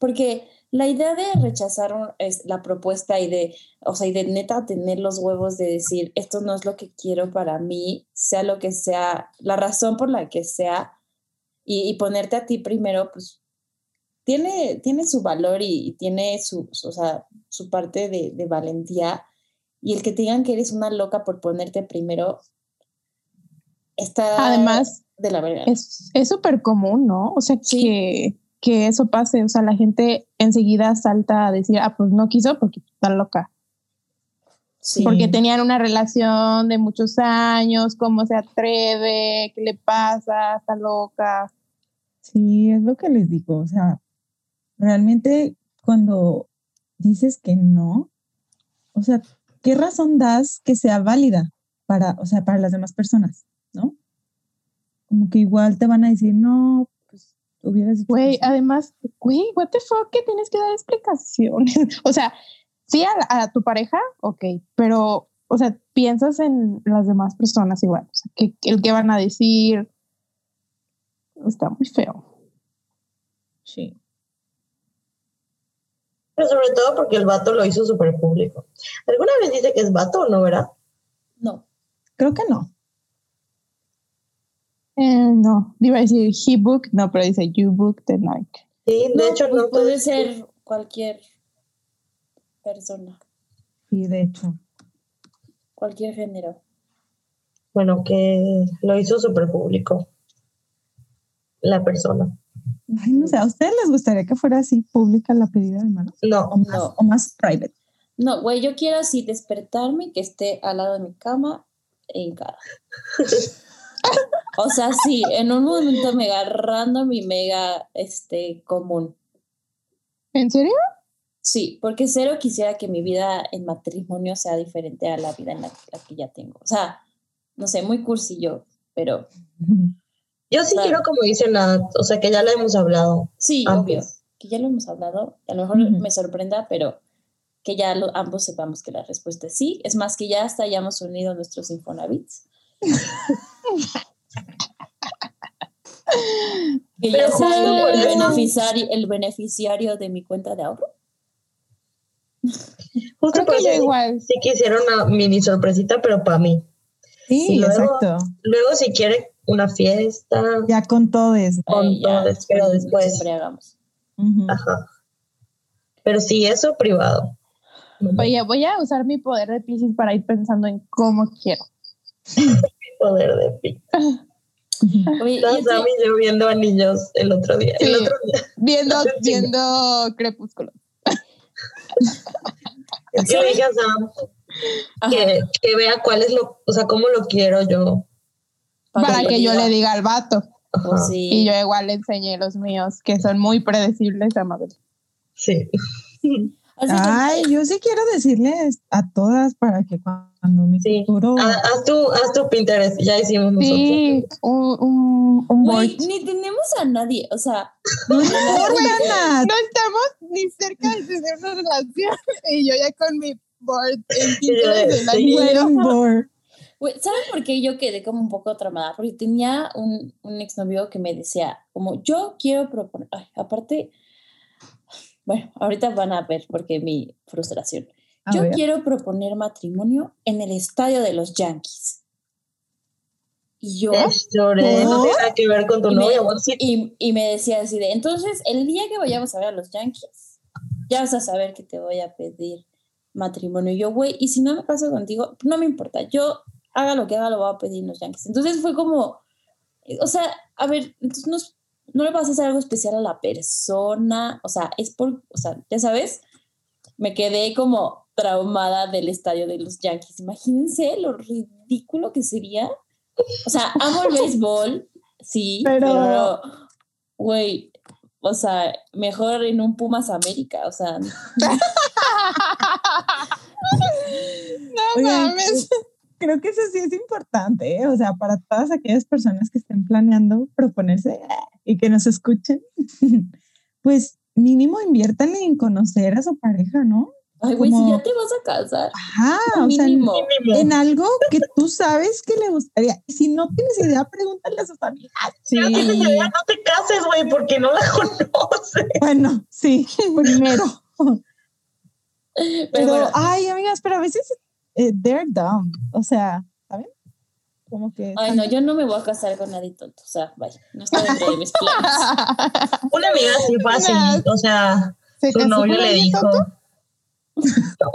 porque la idea de rechazar es la propuesta y de, o sea, y de neta tener los huevos de decir, esto no es lo que quiero para mí, sea lo que sea, la razón por la que sea, y, y ponerte a ti primero, pues, tiene, tiene su valor y, y tiene su, su- o sea, su parte de, de valentía. Y el que te digan que eres una loca por ponerte primero, está Además, de la verga. es es súper común, ¿no? O sea, Sí. que, que eso pase. O sea, la gente enseguida salta a decir, ah, pues no quiso porque está loca. Sí. Porque tenían una relación de muchos años, cómo se atreve, qué le pasa, está loca. Sí, es lo que les digo. O sea, realmente cuando dices que no, o sea, ¿qué razón das que sea válida para, o sea, para las demás personas? ¿No? Como que igual te van a decir, no, pues hubieras dicho. Güey, que sí". además, güey, what the fuck, que tienes que dar explicaciones. <laughs> o sea, sí a, a tu pareja, ok, pero, o sea, piensas en las demás personas igual. O sea, que el que van a decir está muy feo. Sí. Pero sobre todo porque el vato lo hizo súper público. ¿Alguna vez dice que es vato o no, verdad? No. Creo que no. Eh, no, iba a decir he booked, no, pero dice you booked the night. Sí, de No, hecho pues no. puede ser cualquier persona, Sí, de hecho. cualquier género. Bueno, que lo hizo súper público. La persona. Ay, no sé, ¿a ustedes les gustaría que fuera así pública la pedida de manos? No, ¿O más, No. o más private? No, güey, yo quiero así despertarme y que esté al lado de mi cama en cara. o sea, sí, en un momento mega random y mega este común. ¿En serio? Sí, porque cero quisiera que mi vida en matrimonio sea diferente a la vida en la, la que ya tengo. O sea, no sé, muy cursi yo, pero <laughs> yo sí Claro. quiero como dice nada, o sea que ya le hemos hablado. sí, obvio, que ya lo hemos hablado. A lo mejor me sorprenda, pero que ya lo- ambos sepamos que la respuesta es sí. Es más, que ya hasta hayamos unido nuestros Infonavits. <laughs> que ya sea el, beneficiario, el beneficiario de mi cuenta de ahorro. <laughs> Justo Creo que yo igual. sí quisiera una mini sorpresita, pero para mí. Sí, Y luego- exacto. Luego si quiere una fiesta, Ya con todo eso. Con Ay, ya, todo, pero después. siempre hagamos. Ajá. Pero sí, eso privado. Oye, voy a usar mi poder de Pisces para ir pensando en cómo quiero. Poder de pi. Oye, yo viendo anillos el otro día. El Sí. otro día. Viendo, <laughs> viendo Crepúsculo. Es que le a que vea cuál es lo, o sea, cómo lo quiero yo. Para que yo le diga al vato. Pues sí. Y yo igual le enseñé los míos, que son muy predecibles a Mabel. Sí. <laughs> Ay, yo sí quiero decirles a todas para que cuando mi Sí. futuro Ah, haz, tu, haz tu Pinterest, ya hicimos nosotros. Sí, un, un, ni tenemos a nadie, o sea, no importa, No estamos ni cerca de tener una relación. Y yo ya con mi board en Pinterest sí. ¿Saben por qué yo quedé como un poco traumada? Porque tenía un, un exnovio que me decía, como, yo quiero proponer, ay, aparte, bueno, ahorita van a ver porque mi frustración. A yo quiero proponer matrimonio en el estadio de los Yankees. Y yo, Lloré, no tiene nada que ver con tu Y me- novia, amor, sí. y, y me decía así de, entonces, el día que vayamos a ver a los Yankees, ya vas a saber que te voy a pedir matrimonio. Y yo, güey, y si no me caso contigo, no me importa, yo haga lo que haga, lo voy a pedir los Yankees. Entonces fue como, o sea, a ver, entonces no, no le vas a hacer algo especial a la persona, o sea, es por, o sea, ya sabes, me quedé como traumada del estadio de los Yankees. Imagínense lo ridículo que sería. O sea, amo el béisbol, sí, Pero- güey, o sea, mejor en un Pumas América, o sea, <laughs> No mames. Creo que eso sí es importante, ¿eh? o sea, para todas aquellas personas que estén planeando proponerse eh, y que nos escuchen, <laughs> pues mínimo inviertan en conocer a su pareja, ¿no? ay, güey, si ya te vas a casar, Ajá, o sea, en, mínimo. Mínimo. en algo que tú sabes que le gustaría. Y si no tienes idea, pregúntale a sus amigas. Si no tienes idea, no te cases, güey, porque no la <laughs> conoces. Bueno, sí, <laughs> primero. Pero, Pero, bueno, ay, amigas, pero a veces eh, they're dumb. O sea, ¿saben? Como que. ay, no, yo no me voy a casar con nadie tonto, o sea, vaya, no está dentro de mis planes. <laughs> Una amiga así fácil, o sea, ¿Se su novio le dijo. tonto? <laughs> No,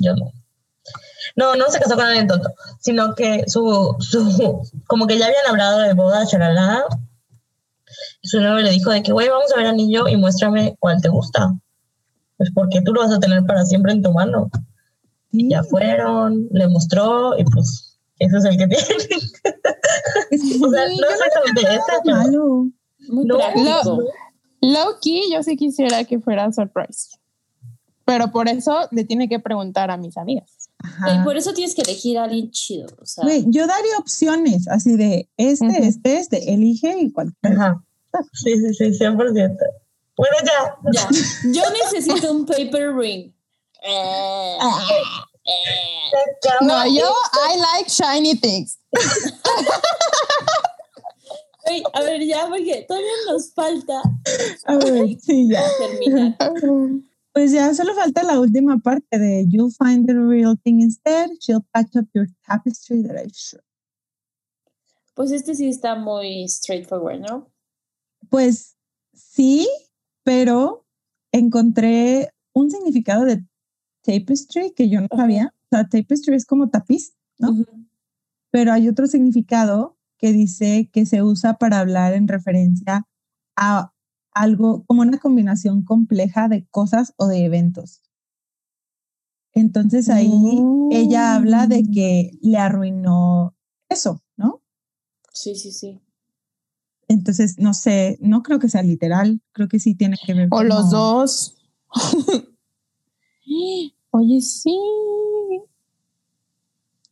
yo no. No, no se casó con alguien tonto, sino que su, su, como que ya habían hablado de boda, charalá. Su novio le dijo de que, güey, vamos a ver anillo y muéstrame cuál te gusta. Pues porque tú lo vas a tener para siempre en tu mano. Sí, Ya fueron, le mostró y pues ese es el que <laughs> tiene. es que o sea, sí, no ese, no malo. Muy No, práctico. Low key, yo sí quisiera que fuera surprise. Pero por eso le tiene que preguntar a mis amigas. Y por eso tienes que elegir a alguien chido. O sea, Güey, yo daría opciones, así de este, Ujú. este, este, elige y cualquier. Ajá. Sí, sí, sí, 100%. Bueno, ya. ya. Yo necesito un paper ring. Eh, eh. Se acabó. No, yo, I like shiny things. <laughs> A ver, ya, porque todavía nos falta A ver, <laughs> sí, ya. terminar. <laughs> Pues ya solo falta la última parte de You'll find the real thing instead. She'll patch up your tapestry that I sure. Pues este sí está muy straightforward, ¿no? Pues sí, pero encontré un significado de tapestry que yo no sabía. O sea, tapestry es como tapiz, ¿no? Ujú. pero hay otro significado que dice que se usa para hablar en referencia a algo como una combinación compleja de cosas o de eventos. Entonces ahí ella habla de Mm. que le arruinó eso, ¿no? Sí, sí, sí. Entonces, no sé, no creo que sea literal, creo que sí tiene que ver O como- los dos. <laughs> Oye, sí.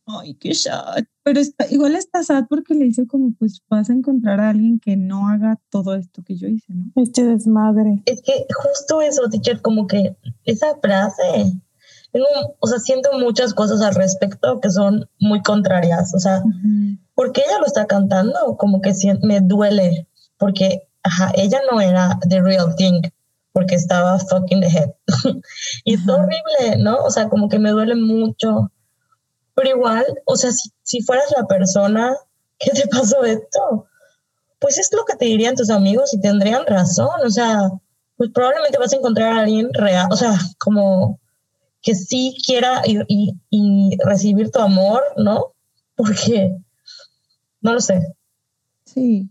Ay, qué sad. Pero está, igual está sad porque le dice como, pues vas a encontrar a alguien que no haga todo esto que yo hice, ¿no? Este desmadre. Es que justo eso, teacher, como que esa frase, tengo, o sea, siento muchas cosas al respecto que son muy contrarias. O sea, porque ella lo está cantando, como que me duele, porque ajá, ella no era the real thing, porque estaba fucking the head. <laughs> y es horrible, ¿no? O sea, como que me duele mucho. Pero igual, o sea, si, si fueras la persona que te pasó esto, pues es lo que te dirían tus amigos y tendrían razón. O sea, pues probablemente vas a encontrar a alguien real, o sea, como que sí quiera y, y- y recibir tu amor, ¿no? Porque, no lo sé. Sí.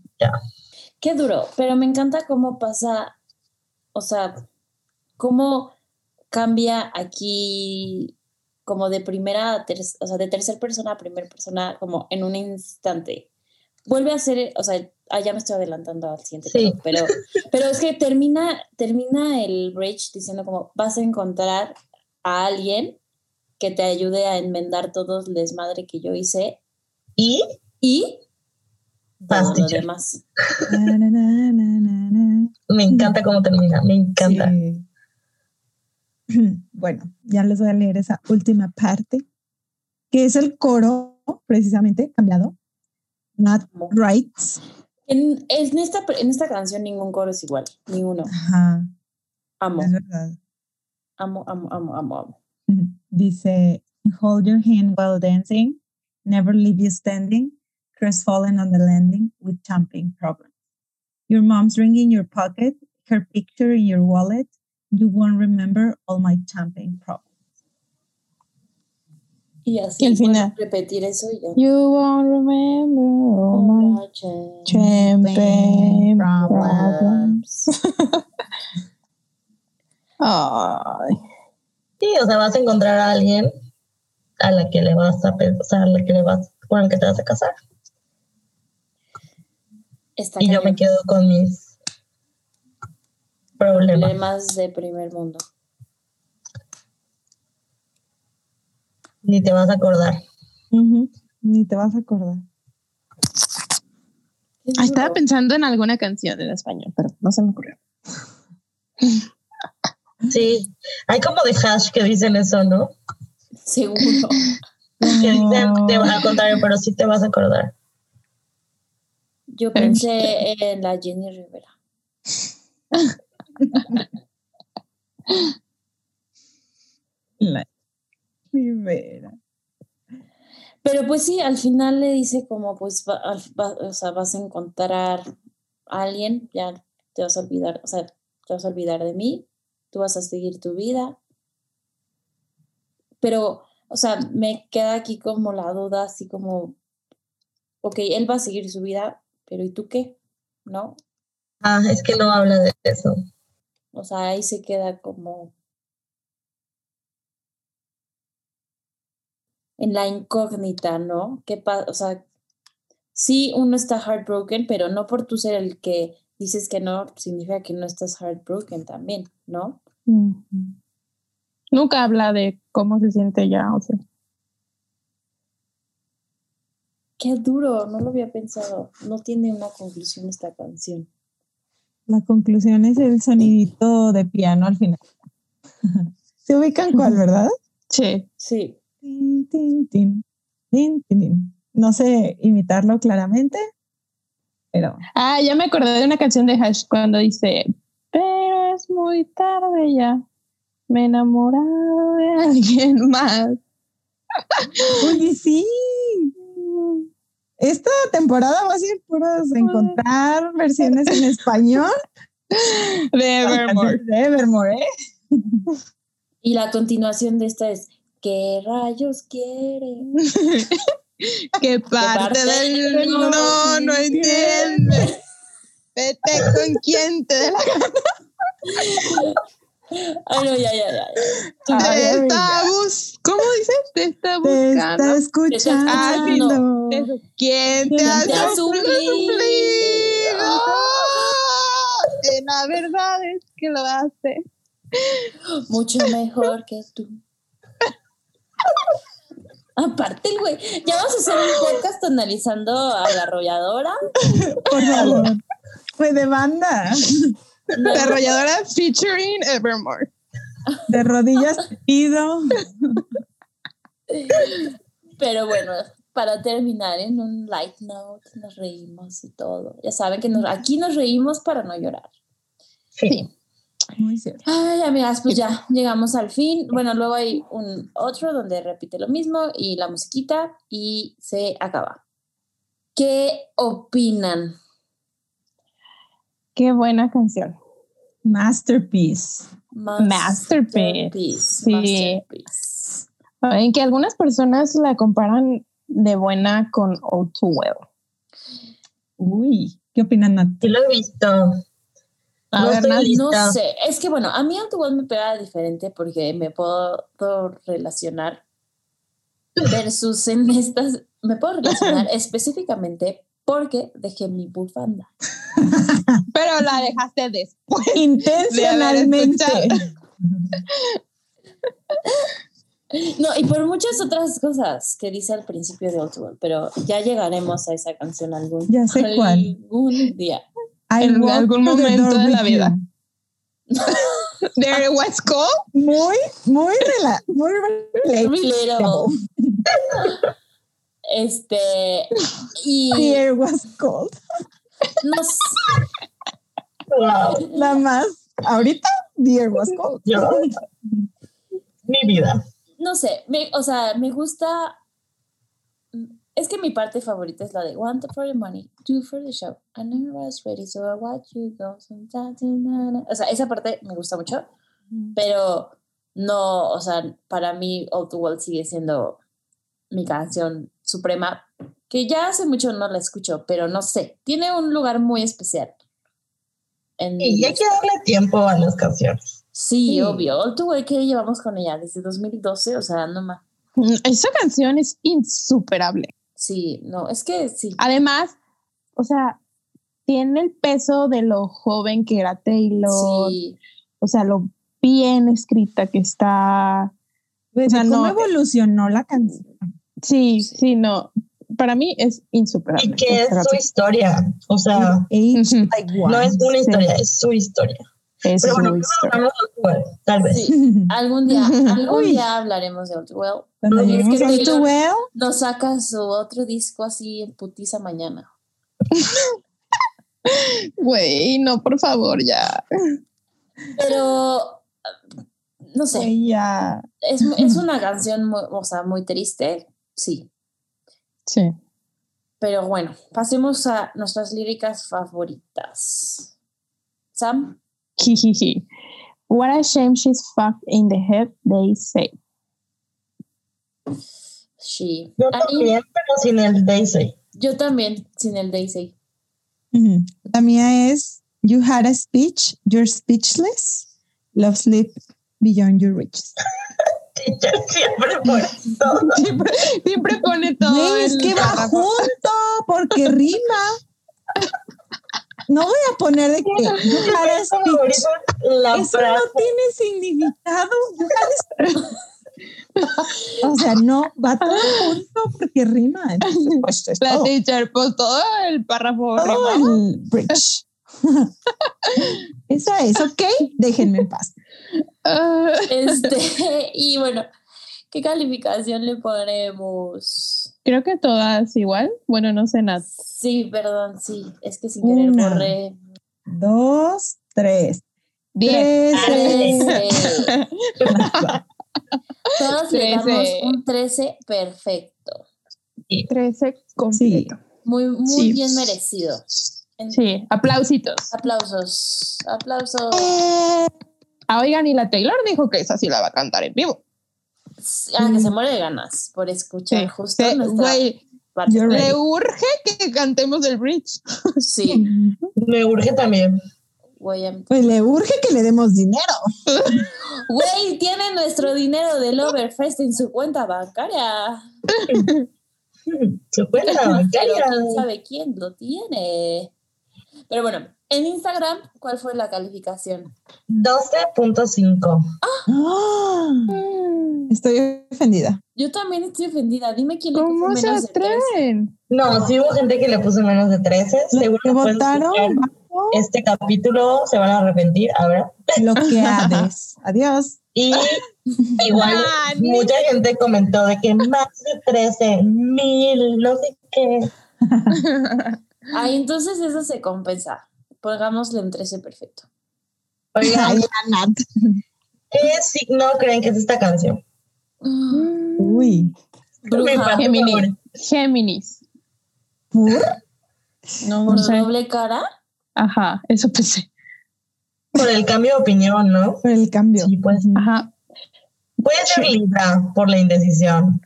Qué duro, pero me encanta cómo pasa, o sea, cómo cambia aquí como de primera a ter- o sea, de tercera persona a primera persona, como en un instante. Vuelve a ser, o sea, ah, ya me estoy adelantando al siguiente Sí. pero, pero es que termina, termina el bridge diciendo como vas a encontrar a alguien que te ayude a enmendar todo el desmadre que yo hice Y y todo lo demás. <laughs> Me encanta cómo termina, me encanta. Sí. <clears throat> Bueno, ya les voy a leer esa última parte, que es el coro, precisamente, cambiado. Not rights. En, en esta, en esta canción ningún coro es igual, ninguno. Ajá, Amo, es verdad. amo, amo, amo, amo, amo. <laughs> Dice, hold your hand while dancing, never leave you standing, crestfallen on the landing with champagne problems. Your mom's ring in your pocket, her picture in your wallet, you won't remember all my champagne problems. Y así Y al final. repetir eso y ya. You won't remember all my champagne Problems. <laughs> Ay. Sí, o sea, vas a encontrar a alguien a la que le vas a, pe- o sea, a la que le vas, con el que te vas a casar. Está Y yo me quedo con mis problemas. Problemas de primer mundo. Ni te vas a acordar. Ni te vas a acordar. Ah, Estaba pensando en alguna canción en español, pero no se me ocurrió. Sí, hay como de hash que dicen eso, ¿no? Seguro. Que dicen, te vas a contar, pero sí te vas a acordar. Yo pensé en la Jenny Rivera. La Rivera. Pero pues sí, al final le dice como pues va- al- va- o sea, vas a encontrar a alguien, ya te vas a olvidar, o sea, te vas a olvidar de mí, tú vas a seguir tu vida. Pero, o sea, me queda aquí como la duda, así como, ok, él va a seguir su vida, pero ¿y tú qué? ¿No? Ah, es que no habla de eso. O sea, ahí se queda como en la incógnita, ¿no? ¿Qué o sea, sí uno está heartbroken, pero no por tú ser el que dices que no, significa que no estás heartbroken también, ¿no? Nunca habla de cómo se siente ya, o sea. Qué duro, no lo había pensado. No tiene una conclusión esta canción. La conclusión es el sonidito de piano al final. <laughs> ¿Se ubican cuál, verdad? Sí. Sí. Tin, tin, tin, tin, tin, tin. No sé imitarlo claramente, pero Ah, ya me acordé de una canción de Hash cuando dice, pero es muy tarde ya. Me he enamorado de alguien más. Oye, sí. Esta temporada va a ser puros encontrar versiones en español. <laughs> De Evermore. De Evermore, ¿eh? Y la continuación de esta es ¿Qué rayos quiere? ¿Qué parte parte del del no, no no entiende? Vete con quien te dé la <laughs> Ay, no, ya, ya, ya. ya. Te bus ¿Cómo dices? Te está Te buscando. está escuchando. Ah, no. ¿Quién te ¿Quién ha te ha suplido? suplido? Eh, La verdad es que lo hace. Mucho mejor que tú. Aparte, el güey, ya vamos a hacer un podcast analizando a la arrolladora. Por favor. Fue de banda. Desarrolladora featuring Evermore. De rodillas pido. Pero bueno, para terminar en un light note, nos reímos y todo. Ya saben que nos- aquí nos reímos para no llorar. Sí. Muy cierto. Ay, amigas, pues ya llegamos al fin. Bueno, luego hay un otro donde repite lo mismo y la musiquita y se acaba. ¿Qué opinan? Qué buena canción. Masterpiece. Masterpiece. Sí. Masterpiece. En que algunas personas la comparan de buena con All Too Well. Uy, ¿qué opinan, Nat? Sí lo he visto. A No ver, Nat. No sé, es que bueno, a mí Autobot me pega diferente porque me puedo relacionar versus en estas, me puedo relacionar <laughs> específicamente porque dejé mi bufanda. Pero la dejaste después. Intencionalmente. No, y por muchas otras cosas que dice al principio de Autobot, pero ya llegaremos a esa canción algún, Ya sé cuál. algún día. I En algún momento de la vida. There was cold. Muy, muy, rela muy relatable. Este, y The air was cold. No sé, Wow. La más, ahorita, the was cold. Yo, mi vida. no sé, me, o sea, me gusta. Es que mi parte favorita es la de Want for the money, do for the show. I never was ready, so I watch you go. O sea, esa parte me gusta mucho, pero no, o sea, para mí All Too Well sigue siendo mi canción suprema, que ya hace mucho no la escucho, pero no sé, tiene un lugar muy especial. En Y hay que darle tiempo a las canciones. Sí, Sí. obvio. All Too Well que llevamos con ella desde 2012, o sea, no más. Esa canción es insuperable. Sí, no, es que sí. Además, o sea, tiene el peso de lo joven que era Taylor. Sí, O sea, lo bien escrita que está. Pues, O sea, ¿Cómo no- evolucionó la canción? Sí, Sí. sí, no. Para mí es insuperable. Y que es su historia. O sea, like no es una Sí. historia, es su historia. Es Pero bueno, historia. Outwell, tal vez. sí. Algún día, algún día hablaremos de All Too Well. Cuando Es que lleguemos a Taylor- Too Well, Nos saca su otro disco así en putiza mañana. <laughs> Güey, no, por favor, ya. Pero, no sé, ella es, es <laughs> una canción muy, o sea, muy triste, sí. Sí. Pero bueno, pasemos a nuestras líricas favoritas. Sam, Jijiji. What a shame she's fucked in the head, they say. she. Yo también, pero sin el Daisy. yo también, sin el Daisy. Ujú. La mía es You had a speech, you're speechless. Love sleep beyond your reach. <laughs> Teacher siempre fue todo. Siempre, siempre pone todo. Güey, es que va junto porque rima. No voy a poner de que es la Eso frase. no tiene significado. O sea, no va todo junto porque rima. Entonces, pues, es La todo, teacher, pues todo el párrafo todo rimado. el bridge. <laughs> Eso es, ok. Déjenme en paz. Ah, Este, <laughs> <laughs> y bueno, ¿qué calificación le ponemos? creo que todas igual. Bueno, no sé nada. Sí, perdón, sí. Es que sin querer Una. borré. Dos, tres. Diez. Trece. Trece. <laughs> Todas le damos un 13 perfecto. 13 completo. Muy, muy Sí. bien merecido. Sí, aplausitos. Aplausos. Aplausos. Ah, oigan, y la Taylor dijo que esa sí la va a cantar en vivo. Ah, que se muere de ganas por escuchar Sí. justo Sí, nuestra Güey, parte. Le urge que cantemos el bridge. Sí, <laughs> Me urge también. mí- Pues le urge que le demos dinero. <laughs> Güey, tiene nuestro dinero del Overfest en su cuenta bancaria. <laughs> Su cuenta Pero bancaria. quién sabe quién lo tiene. Pero bueno, en Instagram, ¿cuál fue la calificación? 12.5. ¡Ah! Estoy ofendida. Yo también estoy ofendida. Dime quién le puso ¿Cómo se menos de tres. atreven? No, sí hubo gente que le puso menos de 13. Seguro que votaron Este capítulo se van a arrepentir. A ver. bloqueades. <laughs> Adiós. Y <laughs> igual Ah, ni- mucha gente comentó de que más de 13 mil, no sé qué. <laughs> Ay, entonces eso se compensa. Pongámosle en 13 perfecto. Oigan. ¿qué signo creen que es esta canción? Uy. Mi Bruja. favorita. Géminis. ¿Por? No, no ¿Por sé. doble cara? Ajá, eso pensé. Por el cambio de opinión, ¿no? Por el cambio. Sí, pues. Ajá. Puede ser Libra por la indecisión.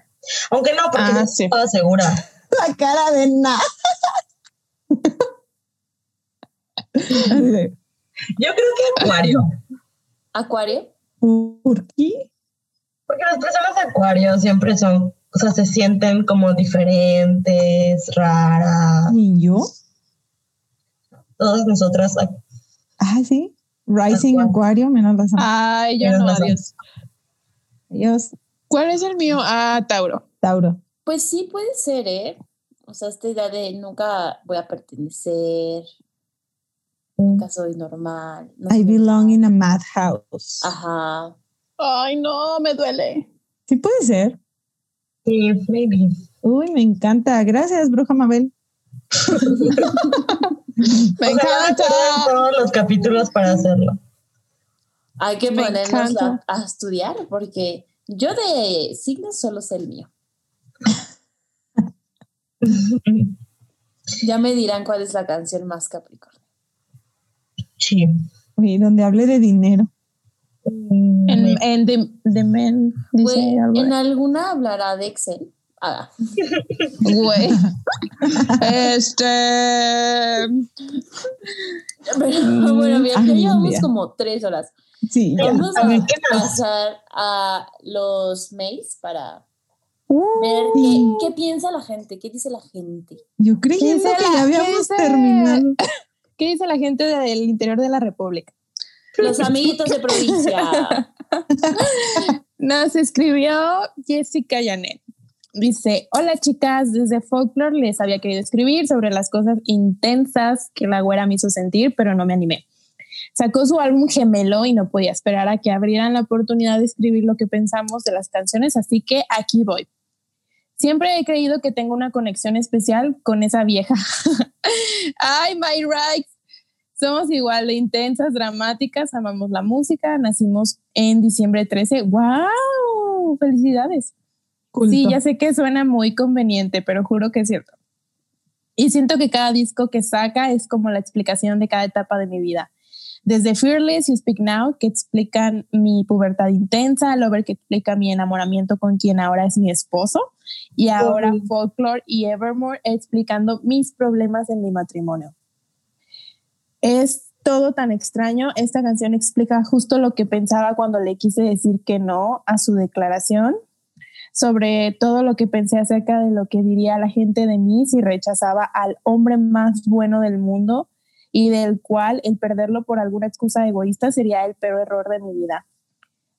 Aunque no, porque Ah, no sí. estaba segura. La cara de Nat. <laughs> <laughs> Yo creo que Acuario. ¿Acuario? ¿Por qué? Porque las personas de Acuario siempre son, o sea, se sienten como diferentes, raras. ¿Y yo? Todas nosotras. Ah, sí. Rising Acuario. Acuario, menos razón. Ay, yo no, razón. adiós. Adiós, ¿Cuál es el mío? Ah, Tauro. Tauro. Pues sí puede ser, ¿eh? O sea, esta idea de nunca voy a pertenecer, nunca soy normal. no I soy belong normal. in a madhouse. Ajá. Ay, no, me duele. Sí puede ser. Sí, maybe. Uy, me encanta. Gracias, Bruja Mabel. <laughs> Me encanta. todos los capítulos para hacerlo. Hay que Me ponernos a, a estudiar porque yo de signos solo sé el mío. <laughs> Ya me dirán cuál es la canción más Capricornio. Sí. Uy, donde hable de dinero. Mm, En, en The, The Güey, algo. en alguna hablará de Excel. Ah, <laughs> Güey. este. pero bueno, mira, ya llevamos como tres horas. Sí. Vamos A pasar a los mails para Uh, ver qué, qué piensa la gente, qué dice la gente. Yo creyendo dice que ya habíamos terminado. ¿Qué dice la gente del interior de la República? Los amiguitos de provincia. <laughs> Nos escribió Jessica Janet. Dice, hola chicas, desde Folklore les había querido escribir sobre las cosas intensas que la güera me hizo sentir, pero no me animé. Sacó su álbum gemelo y no podía esperar a que abrieran la oportunidad de escribir lo que pensamos de las canciones, así que aquí voy. Siempre he creído que tengo una conexión especial con esa vieja. <laughs> Ay, my rights. Somos igual de intensas, dramáticas, amamos la música, nacimos en diciembre 13. ¡Wow! ¡Felicidades! Culto. Sí, ya sé que suena muy conveniente, pero juro que es cierto. Y siento que cada disco que saca es como la explicación de cada etapa de mi vida. Desde Fearless y Speak Now, que explican mi pubertad intensa, Lover, que explica mi enamoramiento con quien ahora es mi esposo, y ahora. Folklore y Evermore explicando mis problemas en mi matrimonio. Es todo tan extraño. Esta canción explica justo lo que pensaba cuando le quise decir que no a su declaración, sobre todo lo que pensé acerca de lo que diría la gente de mí si rechazaba al hombre más bueno del mundo y del cual el perderlo por alguna excusa egoísta sería el peor error de mi vida.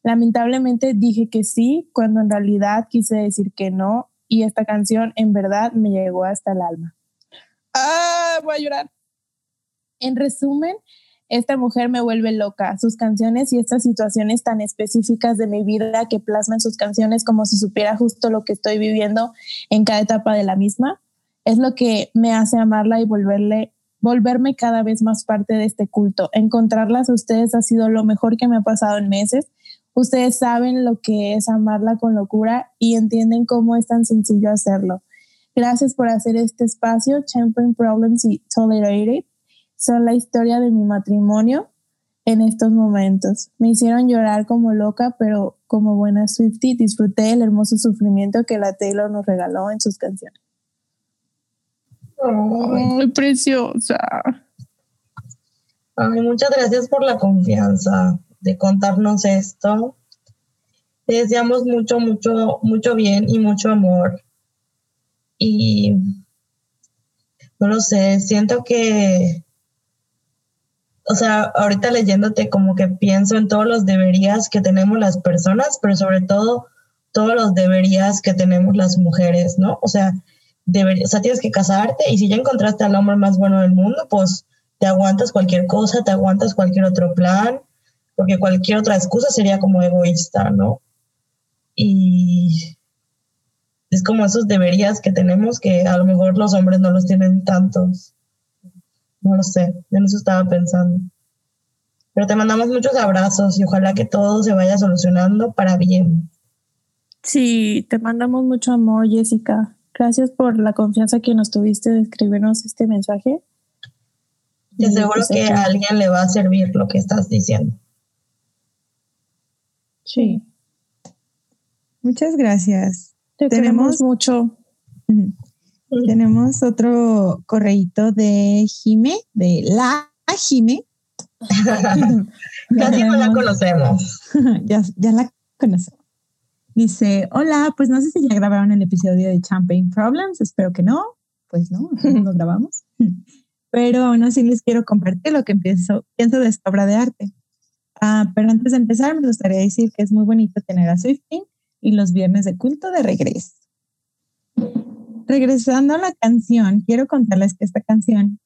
Lamentablemente dije que sí cuando en realidad quise decir que no y esta canción en verdad me llegó hasta el alma. Ah, voy a llorar. En resumen, esta mujer me vuelve loca. Sus canciones y estas situaciones tan específicas de mi vida que plasman sus canciones como si supiera justo lo que estoy viviendo en cada etapa de la misma, es lo que me hace amarla y volverle volverme cada vez más parte de este culto. Encontrarlas a ustedes ha sido lo mejor que me ha pasado en meses Ustedes saben lo que es amarla con locura y entienden cómo es tan sencillo hacerlo. Gracias por hacer este espacio. Champion Problems y Tolerated son la historia de mi matrimonio en estos momentos. Me hicieron llorar como loca, pero como buena Swiftie disfruté el hermoso sufrimiento que la Taylor nos regaló en sus canciones. Ay, preciosa! Ay, muchas gracias por la confianza de contarnos esto. Te deseamos mucho, mucho, mucho bien y mucho amor. Y no lo sé, siento que, o sea, ahorita leyéndote como que pienso en todos los deberías que tenemos las personas, pero sobre todo todos los deberías que tenemos las mujeres, ¿no? O sea, o sea, tienes que casarte y si ya encontraste al hombre más bueno del mundo, pues te aguantas cualquier cosa, te aguantas cualquier otro plan, porque cualquier otra excusa sería como egoísta, ¿no? Y es como esos deberías que tenemos que a lo mejor los hombres no los tienen tantos. No lo sé, en eso estaba pensando. Pero te mandamos muchos abrazos y ojalá que todo se vaya solucionando para bien. Sí, te mandamos mucho amor, Jessica. Gracias por la confianza que nos tuviste de escribirnos este mensaje. Te aseguro pues, que a alguien le va a servir lo que estás diciendo. Sí. Muchas gracias. tenemos mucho. Tenemos otro correíto de Jime, de la Jime. <laughs> Casi no la conocemos. <laughs> ya, ya la conocemos. Dice, hola, pues no sé si ya grabaron el episodio de Champagne Problems, espero que no, pues no, <laughs> no grabamos. <laughs> Pero aún así les quiero compartir lo que pienso, pienso de esta obra de arte. Ah, pero antes de empezar, me gustaría decir que es muy bonito tener a Swifting y los viernes de culto de regreso. Regresando a la canción, quiero contarles que esta canción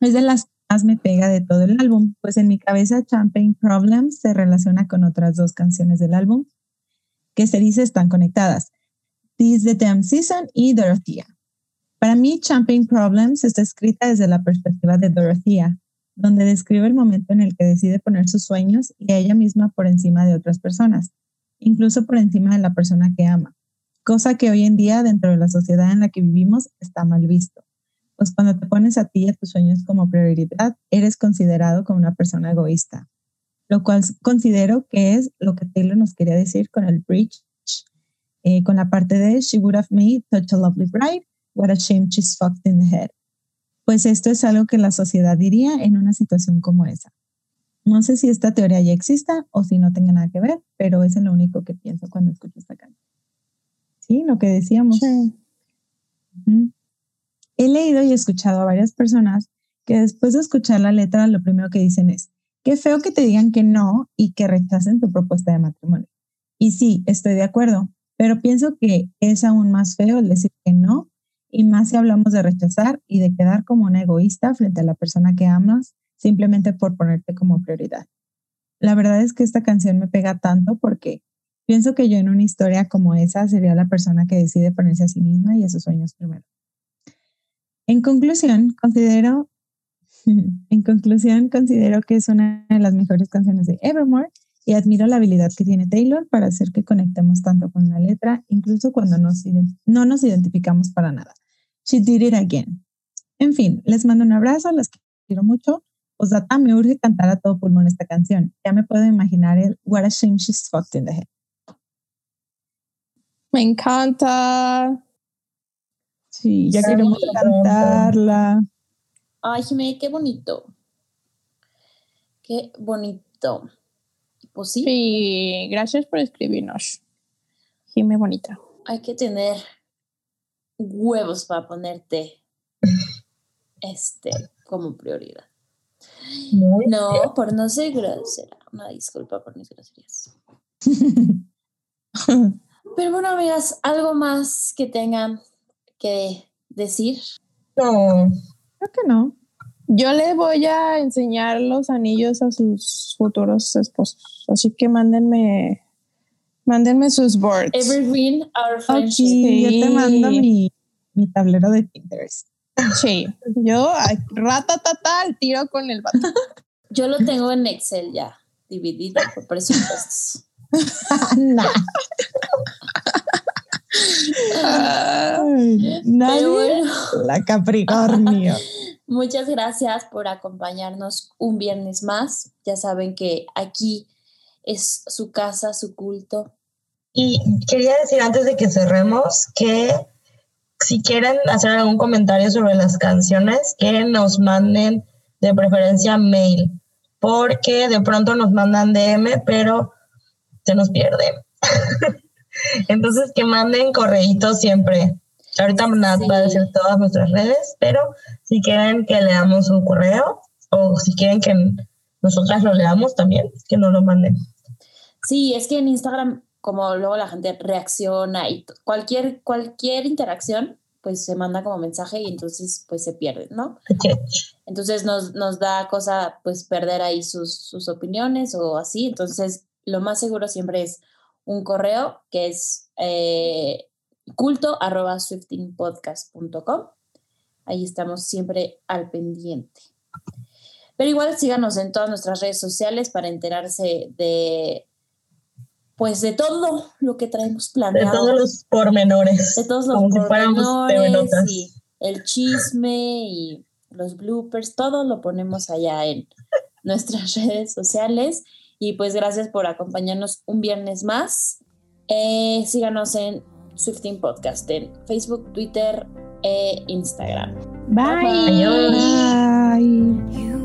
es de las más me pega de todo el álbum, pues en mi cabeza Champagne Problems se relaciona con otras dos canciones del álbum que se dice están conectadas. This the Damn Season y Dorothea. Para mí, Champagne Problems está escrita desde la perspectiva de Dorothea, donde describe el momento en el que decide poner sus sueños y a ella misma por encima de otras personas, incluso por encima de la persona que ama, cosa que hoy en día dentro de la sociedad en la que vivimos está mal visto. Pues cuando te pones a ti y a tus sueños como prioridad, eres considerado como una persona egoísta, lo cual considero que es lo que Taylor nos quería decir con el bridge, eh, con la parte de She would have made such a lovely bride, what a shame she's fucked in the head pues esto es algo que la sociedad diría en una situación como esa. No sé si esta teoría ya exista o si no tenga nada que ver, pero es lo único que pienso cuando escucho esta canción. Sí, lo que decíamos. He leído y escuchado a varias personas que después de escuchar la letra lo primero que dicen es, qué feo que te digan que no y que rechacen tu propuesta de matrimonio. Y sí, estoy de acuerdo, pero pienso que es aún más feo el decir que no y más si hablamos de rechazar y de quedar como un egoísta frente a la persona que amas simplemente por ponerte como prioridad. La verdad es que esta canción me pega tanto porque pienso que yo en una historia como esa sería la persona que decide ponerse a sí misma y a sus sueños primero. En conclusión, considero <laughs> en conclusión, considero que es una de las mejores canciones de Evermore y admiro la habilidad que tiene Taylor para hacer que conectemos tanto con la letra, incluso cuando no nos identificamos para nada. She did it again. En fin, les mando un abrazo, les quiero mucho. Osdata, me urge cantar a todo pulmón esta canción. Ya me puedo imaginar el What a shame she's fucked in the head. Me encanta. Sí, ya queremos cantarla. Ay, Jimé, qué bonito. Qué bonito. Pues sí. Sí, gracias por escribirnos. Jimé, bonita. Hay que tener huevos para ponerte este como prioridad. no, por no ser grosera. Una disculpa por mis groserías. <laughs> Pero bueno, amigas, ¿algo más que tengan que decir? No, Creo que no. Yo le voy a enseñar los anillos a sus futuros esposos. Así que mándenme, mándenme sus boards. Evergreen, our friendship. Sí, yo te mando mi, mi tablero de Pinterest. Sí, yo ratatata al tiro con el vato. <laughs> Yo lo tengo en Excel ya, dividido por presupuestos. <laughs> Nah. Ay, Nadie. Pero bueno, La Capricornio. <laughs> muchas gracias por acompañarnos un viernes más. Ya saben que aquí es su casa, su culto. Y quería decir antes de que cerremos que si quieren hacer algún comentario sobre las canciones, que nos manden de preferencia mail, porque de pronto nos mandan DM, pero se nos pierde. <laughs> Entonces que manden correitos siempre. Ahorita Nat va a decir todas nuestras redes, pero si quieren que leamos un correo o si quieren que nosotras lo leamos también, que nos lo manden. Sí, es que en Instagram, como luego la gente reacciona y cualquier, cualquier interacción, pues se manda como mensaje y entonces pues se pierde, ¿no? Entonces nos, nos da cosa pues perder ahí sus, sus opiniones o así. Entonces lo más seguro siempre es un correo que es eh, culto arroba swiftingpodcast.com. Ahí estamos siempre al pendiente. Pero igual síganos en todas nuestras redes sociales para enterarse de pues de todo lo que traemos De planeado. todos los pormenores. de todos los como pormenores y el chisme y los bloopers, todo lo ponemos allá en nuestras <laughs> redes sociales. Y pues gracias por acompañarnos un viernes más. Eh, síganos en Swifting Podcast en Facebook, Twitter e Instagram. Bye. Adiós. Bye. You